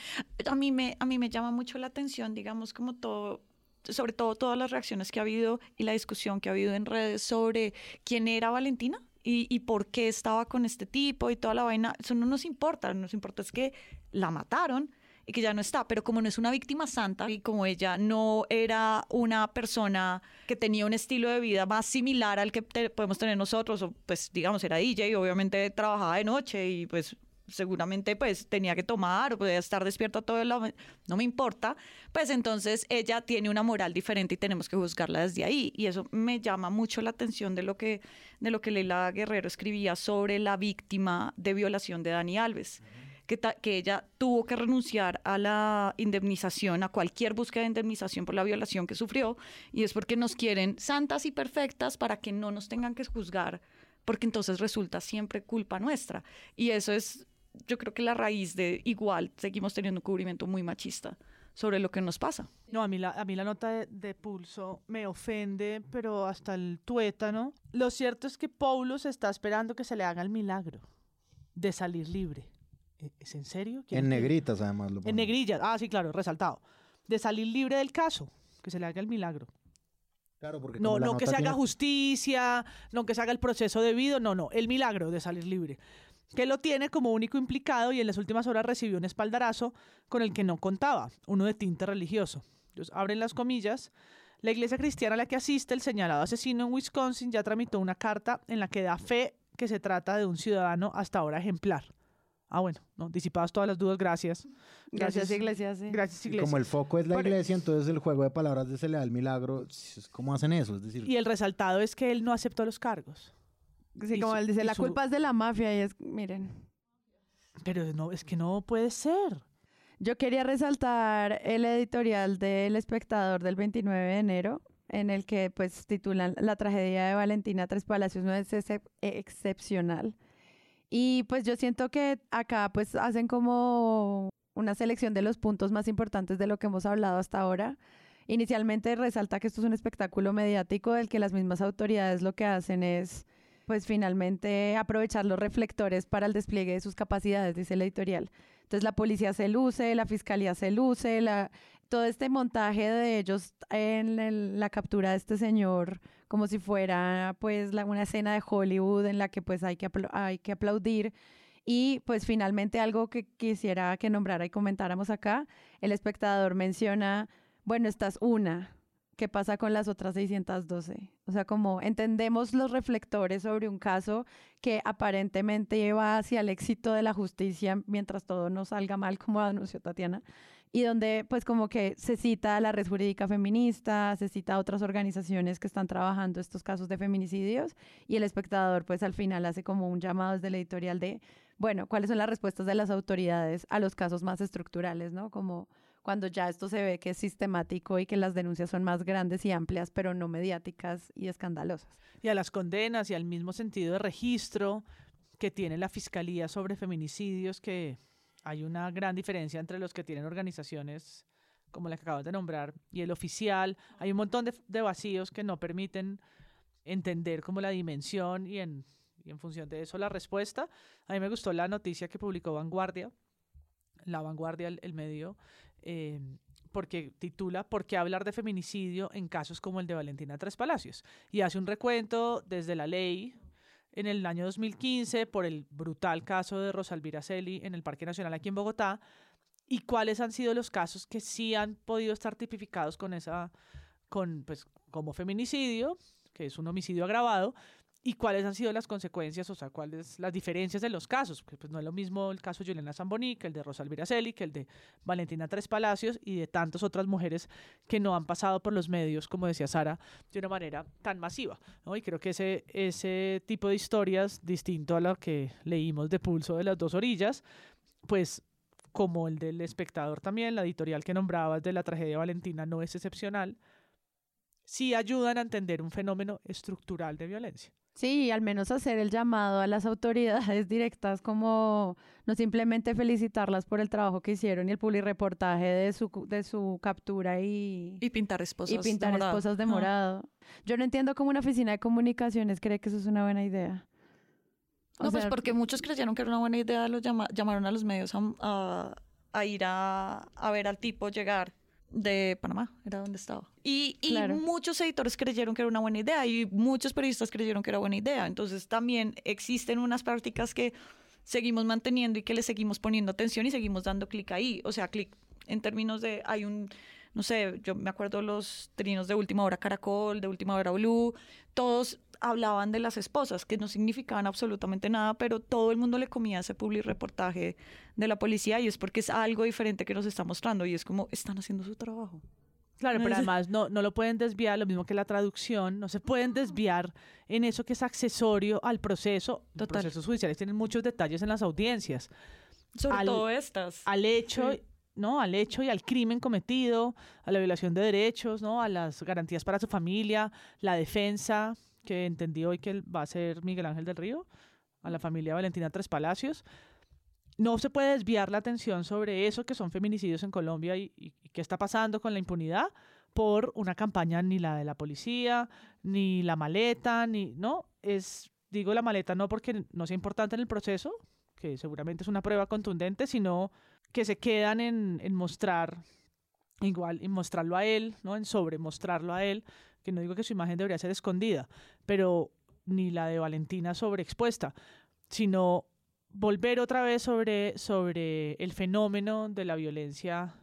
[SPEAKER 4] a mí, me, a mí me llama mucho la atención, digamos, como todo, sobre todo todas las reacciones que ha habido y la discusión que ha habido en redes sobre quién era Valentina. Y, y, por qué estaba con este tipo y toda la vaina, eso no nos importa, nos importa es que la mataron, y que ya no está, pero como no es una víctima santa y como ella no era una persona que tenía un estilo de vida más similar al que podemos tener nosotros, o pues digamos era DJ, obviamente trabajaba de noche y pues seguramente pues tenía que tomar o podía estar despierta todo el no me importa, pues entonces ella tiene una moral diferente y tenemos que juzgarla desde ahí. Y eso me llama mucho la atención de lo que de lo que Leila Guerrero escribía sobre la víctima de violación de Dani Alves. Que, ella tuvo que renunciar a la indemnización, a cualquier búsqueda de indemnización por la violación que sufrió, y es porque nos quieren santas y perfectas para que no nos tengan que juzgar, porque entonces resulta siempre culpa nuestra. Y eso es yo creo que la raíz de igual seguimos teniendo un cubrimiento muy machista sobre lo que nos pasa.
[SPEAKER 2] No, a mí la, a mí la nota de, pulso me ofende, pero hasta el tuétano. Lo cierto es que se está esperando que se le haga el milagro de salir libre. ¿E-, ¿Es en serio?
[SPEAKER 3] En negritas, además.
[SPEAKER 2] Lo en negrillas, ah, sí, claro, resaltado. De salir libre del caso, que se le haga el milagro.
[SPEAKER 3] Claro, porque
[SPEAKER 2] no, no que se haga justicia, no que se haga el proceso debido, no, no, el milagro de salir libre que lo tiene como único implicado y en las últimas horas recibió un espaldarazo con el que no contaba, uno de tinte religioso. Entonces, abren las comillas. La iglesia cristiana a la que asiste el señalado asesino en Wisconsin ya tramitó una carta en la que da fe que se trata de un ciudadano hasta ahora ejemplar. Ah, bueno, no, disipadas todas las dudas, gracias.
[SPEAKER 1] Gracias, iglesia.
[SPEAKER 2] Gracias, iglesia.
[SPEAKER 3] como el foco es la iglesia, entonces el juego de palabras de se le da el milagro. ¿Cómo hacen eso? Es
[SPEAKER 2] decir, y el resaltado es que él no aceptó los cargos.
[SPEAKER 1] Sí, como él dice, la culpa es de la mafia y es, miren.
[SPEAKER 2] Pero no, es que no puede ser.
[SPEAKER 1] Yo quería resaltar el editorial del Espectador del 29 de enero, en el que pues titulan La tragedia de Valentina Tres Palacios no es excepcional. Y pues yo siento que acá pues hacen como una selección de los puntos más importantes de lo que hemos hablado hasta ahora. Inicialmente resalta que esto es un espectáculo mediático del que las mismas autoridades lo que hacen es pues finalmente aprovechar los reflectores para el despliegue de sus capacidades, dice el editorial. Entonces la policía se luce, la fiscalía se luce, todo este montaje de ellos en la captura de este señor como si fuera pues una escena de Hollywood en la que pues hay que, hay que aplaudir. Y pues finalmente algo que quisiera que nombrara y comentáramos acá, el espectador menciona, bueno, esta es una, ¿qué pasa con las otras 612? O sea, como entendemos los reflectores sobre un caso que aparentemente lleva hacia el éxito de la justicia mientras todo no salga mal, como anunció Tatiana, y donde pues como que se cita a la red jurídica feminista, se cita a otras organizaciones que están trabajando estos casos de feminicidios, y el espectador pues al final hace como un llamado desde la editorial de, bueno, ¿cuáles son las respuestas de las autoridades a los casos más estructurales, ¿no? Como cuando ya esto se ve que es sistemático y que las denuncias son más grandes y amplias, pero no mediáticas y escandalosas.
[SPEAKER 2] Y a las condenas y al mismo sentido de registro que tiene la Fiscalía sobre feminicidios, que hay una gran diferencia entre los que tienen organizaciones como la que acabas de nombrar y el oficial. Hay un montón de, vacíos que no permiten entender como la dimensión y en, y en función de eso la respuesta. A mí me gustó la noticia que publicó Vanguardia, la Vanguardia, el medio, eh, porque titula ¿Por qué hablar de feminicidio en casos como el de Valentina Tres Palacios? Y hace un recuento desde la ley en el año 2015 por el brutal caso de Rosalvira Celi en el Parque Nacional aquí en Bogotá y cuáles han sido los casos que sí han podido estar tipificados con esa con pues como feminicidio, que es un homicidio agravado, y cuáles han sido las consecuencias, o sea, cuáles las diferencias de los casos. Porque pues no es lo mismo el caso de Juliana Zamboni que el de Rosalvira Celi, que el de Valentina Tres Palacios y de tantas otras mujeres que no han pasado por los medios, como decía Sara, de una manera tan masiva. ¿no? Y creo que ese, ese tipo de historias, distinto a lo que leímos de Pulso de las dos orillas, pues como el del espectador también, la editorial que nombrabas de la tragedia Valentina no es excepcional, sí ayudan a entender un fenómeno estructural de violencia.
[SPEAKER 1] Sí, al menos hacer el llamado a las autoridades directas como no simplemente felicitarlas por el trabajo que hicieron y el reportaje de su, de su captura y...
[SPEAKER 4] Y pintar esposas
[SPEAKER 1] Y pintar de esposas de morado. Yo no entiendo cómo una oficina de comunicaciones cree que eso es una buena idea.
[SPEAKER 4] no, pues porque muchos creyeron que era una buena idea, los llamaron a los medios a, a, ir a, a ver al tipo llegar de Panamá, era donde estaba. Y, y muchos editores creyeron que era una buena idea y muchos periodistas creyeron que era buena idea. Entonces también existen unas prácticas que seguimos manteniendo y que le seguimos poniendo atención y seguimos dando clic ahí. O sea, clic en términos de hay un no sé, yo me acuerdo los trinos de Última Hora Caracol, de Última Hora Blue, todos hablaban de las esposas, que no significaban absolutamente nada, pero todo el mundo le comía ese public reportaje de la policía y es porque es algo diferente que nos está mostrando y es como están haciendo su trabajo.
[SPEAKER 2] Claro, pero además no, no lo pueden desviar, lo mismo que la traducción, no se pueden desviar en eso que es accesorio al proceso. Los procesos judiciales tienen muchos detalles en las audiencias.
[SPEAKER 4] Sobre todo estas.
[SPEAKER 2] Al hecho,
[SPEAKER 4] Sí.
[SPEAKER 2] ¿No? Al hecho y al crimen cometido, a la violación de derechos, ¿no? A las garantías para su familia, la defensa, que entendí hoy que va a ser Miguel Ángel del Río, a la familia Valentina Tres Palacios. No se puede desviar la atención sobre eso que son feminicidios en Colombia y, y- y qué está pasando con la impunidad por una campaña ni la de la policía, ni la maleta, ni no, es digo la maleta no porque no sea importante en el proceso, que seguramente es una prueba contundente, sino que se quedan en, mostrar igual, en mostrarlo a él, ¿no? En sobremostrarlo a él, que no digo que su imagen debería ser escondida, pero ni la de Valentina sobreexpuesta, sino volver otra vez sobre, sobre el fenómeno de la violencia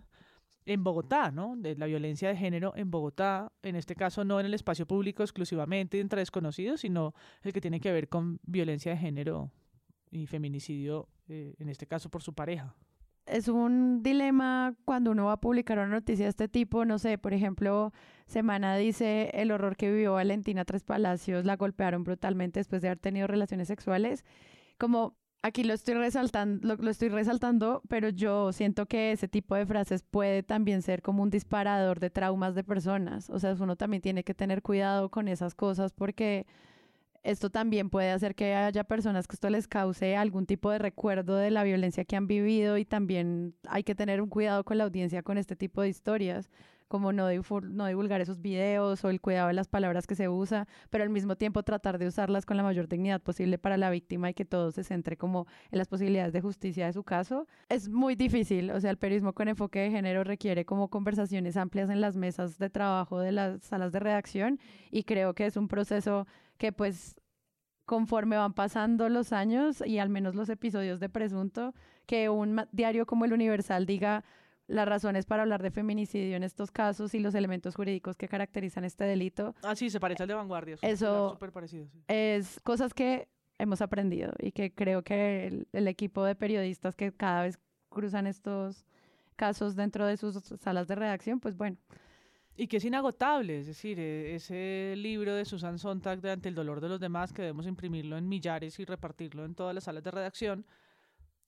[SPEAKER 2] en Bogotá, ¿no? De la violencia de género en Bogotá, en este caso no en el espacio público exclusivamente entre desconocidos, sino el que tiene que ver con violencia de género y feminicidio, eh, en este caso por su pareja.
[SPEAKER 1] Es un dilema cuando uno va a publicar una noticia de este tipo, no sé, por ejemplo, Semana dice el horror que vivió Valentina Tres Palacios, la golpearon brutalmente después de haber tenido relaciones sexuales, como aquí lo estoy resaltando, lo, estoy resaltando, pero yo siento que ese tipo de frases puede también ser como un disparador de traumas de personas, o sea, uno también tiene que tener cuidado con esas cosas porque esto también puede hacer que haya personas que esto les cause algún tipo de recuerdo de la violencia que han vivido y también hay que tener un cuidado con la audiencia con este tipo de historias, como no, divulgar esos videos o el cuidado de las palabras que se usa, pero al mismo tiempo tratar de usarlas con la mayor dignidad posible para la víctima y que todo se centre como en las posibilidades de justicia de su caso. Es muy difícil, o sea, el periodismo con enfoque de género requiere como conversaciones amplias en las mesas de trabajo de las salas de redacción y creo que es un proceso que pues conforme van pasando los años y al menos los episodios de Presunto, que un diario como el Universal diga las razones para hablar de feminicidio en estos casos y los elementos jurídicos que caracterizan este delito.
[SPEAKER 2] Ah, sí, se parece al de Vanguardia. es un
[SPEAKER 1] Eso
[SPEAKER 2] súper parecido, sí.
[SPEAKER 1] es cosas que hemos aprendido y que creo que el, el equipo de periodistas que cada vez cruzan estos casos dentro de sus salas de redacción, pues bueno,
[SPEAKER 2] Y que es inagotable, es decir, eh, ese libro de Susan Sontag de Ante el dolor de los demás, que debemos imprimirlo en millares y repartirlo en todas las salas de redacción,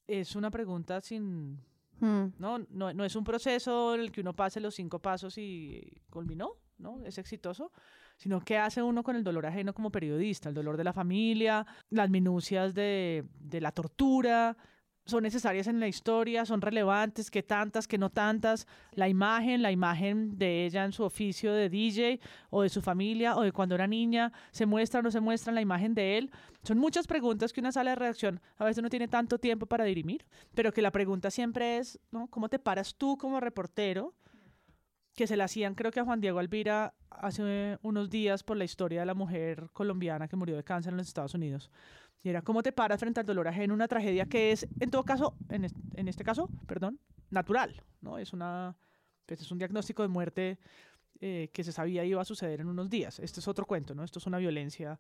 [SPEAKER 2] es una pregunta sin...
[SPEAKER 1] Hmm.
[SPEAKER 2] No, no, no es un proceso en el que uno pase los cinco pasos y culminó, ¿no? Es exitoso, sino que hace uno con el dolor ajeno como periodista, el dolor de la familia, las minucias de, de la tortura, son necesarias en la historia, son relevantes, que tantas, que no tantas, la imagen, la imagen de ella en su oficio de DJ o de su familia o de cuando era niña, se muestra o no se muestra la imagen de él. Son muchas preguntas que una sala de redacción a veces no tiene tanto tiempo para dirimir, pero que la pregunta siempre es, ¿no? ¿Cómo te paras tú como reportero? Que se la hacían creo que a Juan Diego Alvira hace unos días por la historia de la mujer colombiana que murió de cáncer en los Estados Unidos. Y era cómo te paras frente al dolor ajeno, una tragedia que es, en todo caso, en, es- en este caso, perdón, natural, ¿no? Es una, pues es un diagnóstico de muerte eh, que se sabía iba a suceder en unos días. Este es otro cuento, ¿no? Esto es una violencia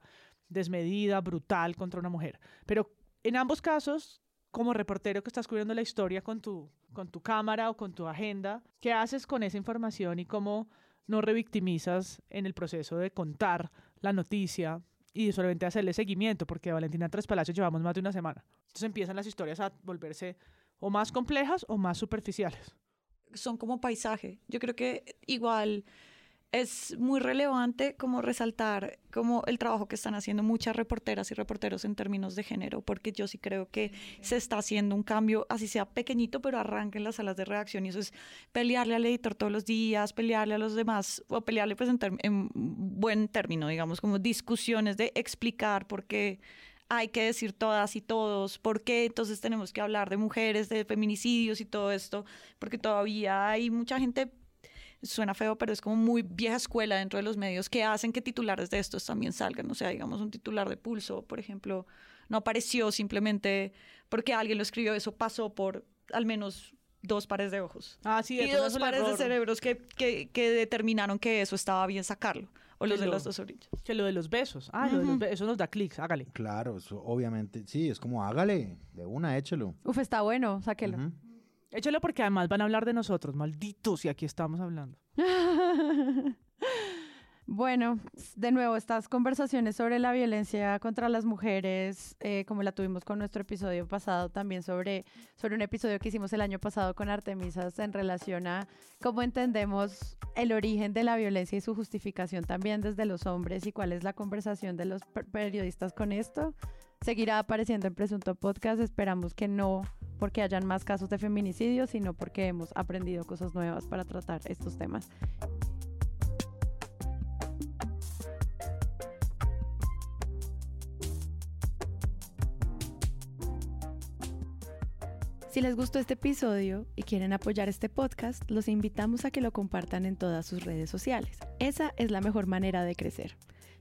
[SPEAKER 2] desmedida, brutal contra una mujer. Pero en ambos casos, como reportero que estás cubriendo la historia con tu, con tu cámara o con tu agenda, ¿qué haces con esa información y cómo no revictimizas en el proceso de contar la noticia y solamente hacerle seguimiento? Porque Valentina Tres Palacios llevamos más de una semana. Entonces empiezan las historias a volverse o más complejas o más superficiales.
[SPEAKER 4] son como paisaje. Yo creo que igual es muy relevante como resaltar como el trabajo que están haciendo muchas reporteras y reporteros en términos de género, porque yo sí creo que se está haciendo un cambio, así sea pequeñito, pero arranca en las salas de redacción y eso es pelearle al editor todos los días, pelearle a los demás, o pelearle pues en, en buen término, digamos, como discusiones de explicar por qué hay que decir todas y todos, por qué entonces tenemos que hablar de mujeres, de feminicidios y todo esto, porque todavía hay mucha gente, suena feo, pero es como muy vieja escuela dentro de los medios que hacen que titulares de estos también salgan. O sea, digamos, un titular de pulso, por ejemplo, no apareció simplemente porque alguien lo escribió, eso pasó por al menos dos pares de ojos.
[SPEAKER 2] Ah, sí,
[SPEAKER 4] y dos pares de cerebros que, que, que determinaron que eso estaba bien sacarlo. O los
[SPEAKER 2] Que
[SPEAKER 4] de
[SPEAKER 2] lo-
[SPEAKER 4] las dos orillas.
[SPEAKER 2] Que lo de los besos. Ah, lo de los
[SPEAKER 4] Ujú.
[SPEAKER 2] be- eso nos da clics, hágale.
[SPEAKER 3] Claro, eso obviamente. Sí, es como hágale, de una, échelo.
[SPEAKER 1] Uf, está bueno, sáquelo.
[SPEAKER 3] Ujú.
[SPEAKER 2] Échalo porque además van a hablar de nosotros, malditos, y aquí estamos hablando.
[SPEAKER 1] Bueno, de nuevo, estas conversaciones sobre la violencia contra las mujeres, eh, como la tuvimos con nuestro episodio pasado, también sobre, sobre un episodio que hicimos el año pasado con Artemisas en relación a cómo entendemos el origen de la violencia y su justificación también desde los hombres y cuál es la conversación de los per- periodistas con esto. Seguirá apareciendo en Presunto Podcast. Esperamos que no porque hayan más casos de feminicidio, sino porque hemos aprendido cosas nuevas para tratar estos temas. Si les gustó este episodio y quieren apoyar este podcast, los invitamos a que lo compartan en todas sus redes sociales. Esa es la mejor manera de crecer.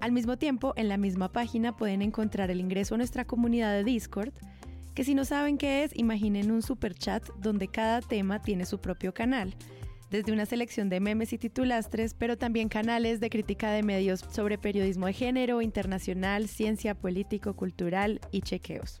[SPEAKER 1] Al mismo tiempo, en la misma página pueden encontrar el ingreso a nuestra comunidad de Discord, que si no saben qué es, imaginen un super chat donde cada tema tiene su propio canal desde una selección de memes y titulastres, pero también canales de crítica de medios sobre periodismo de género, internacional, ciencia, político, cultural y chequeos.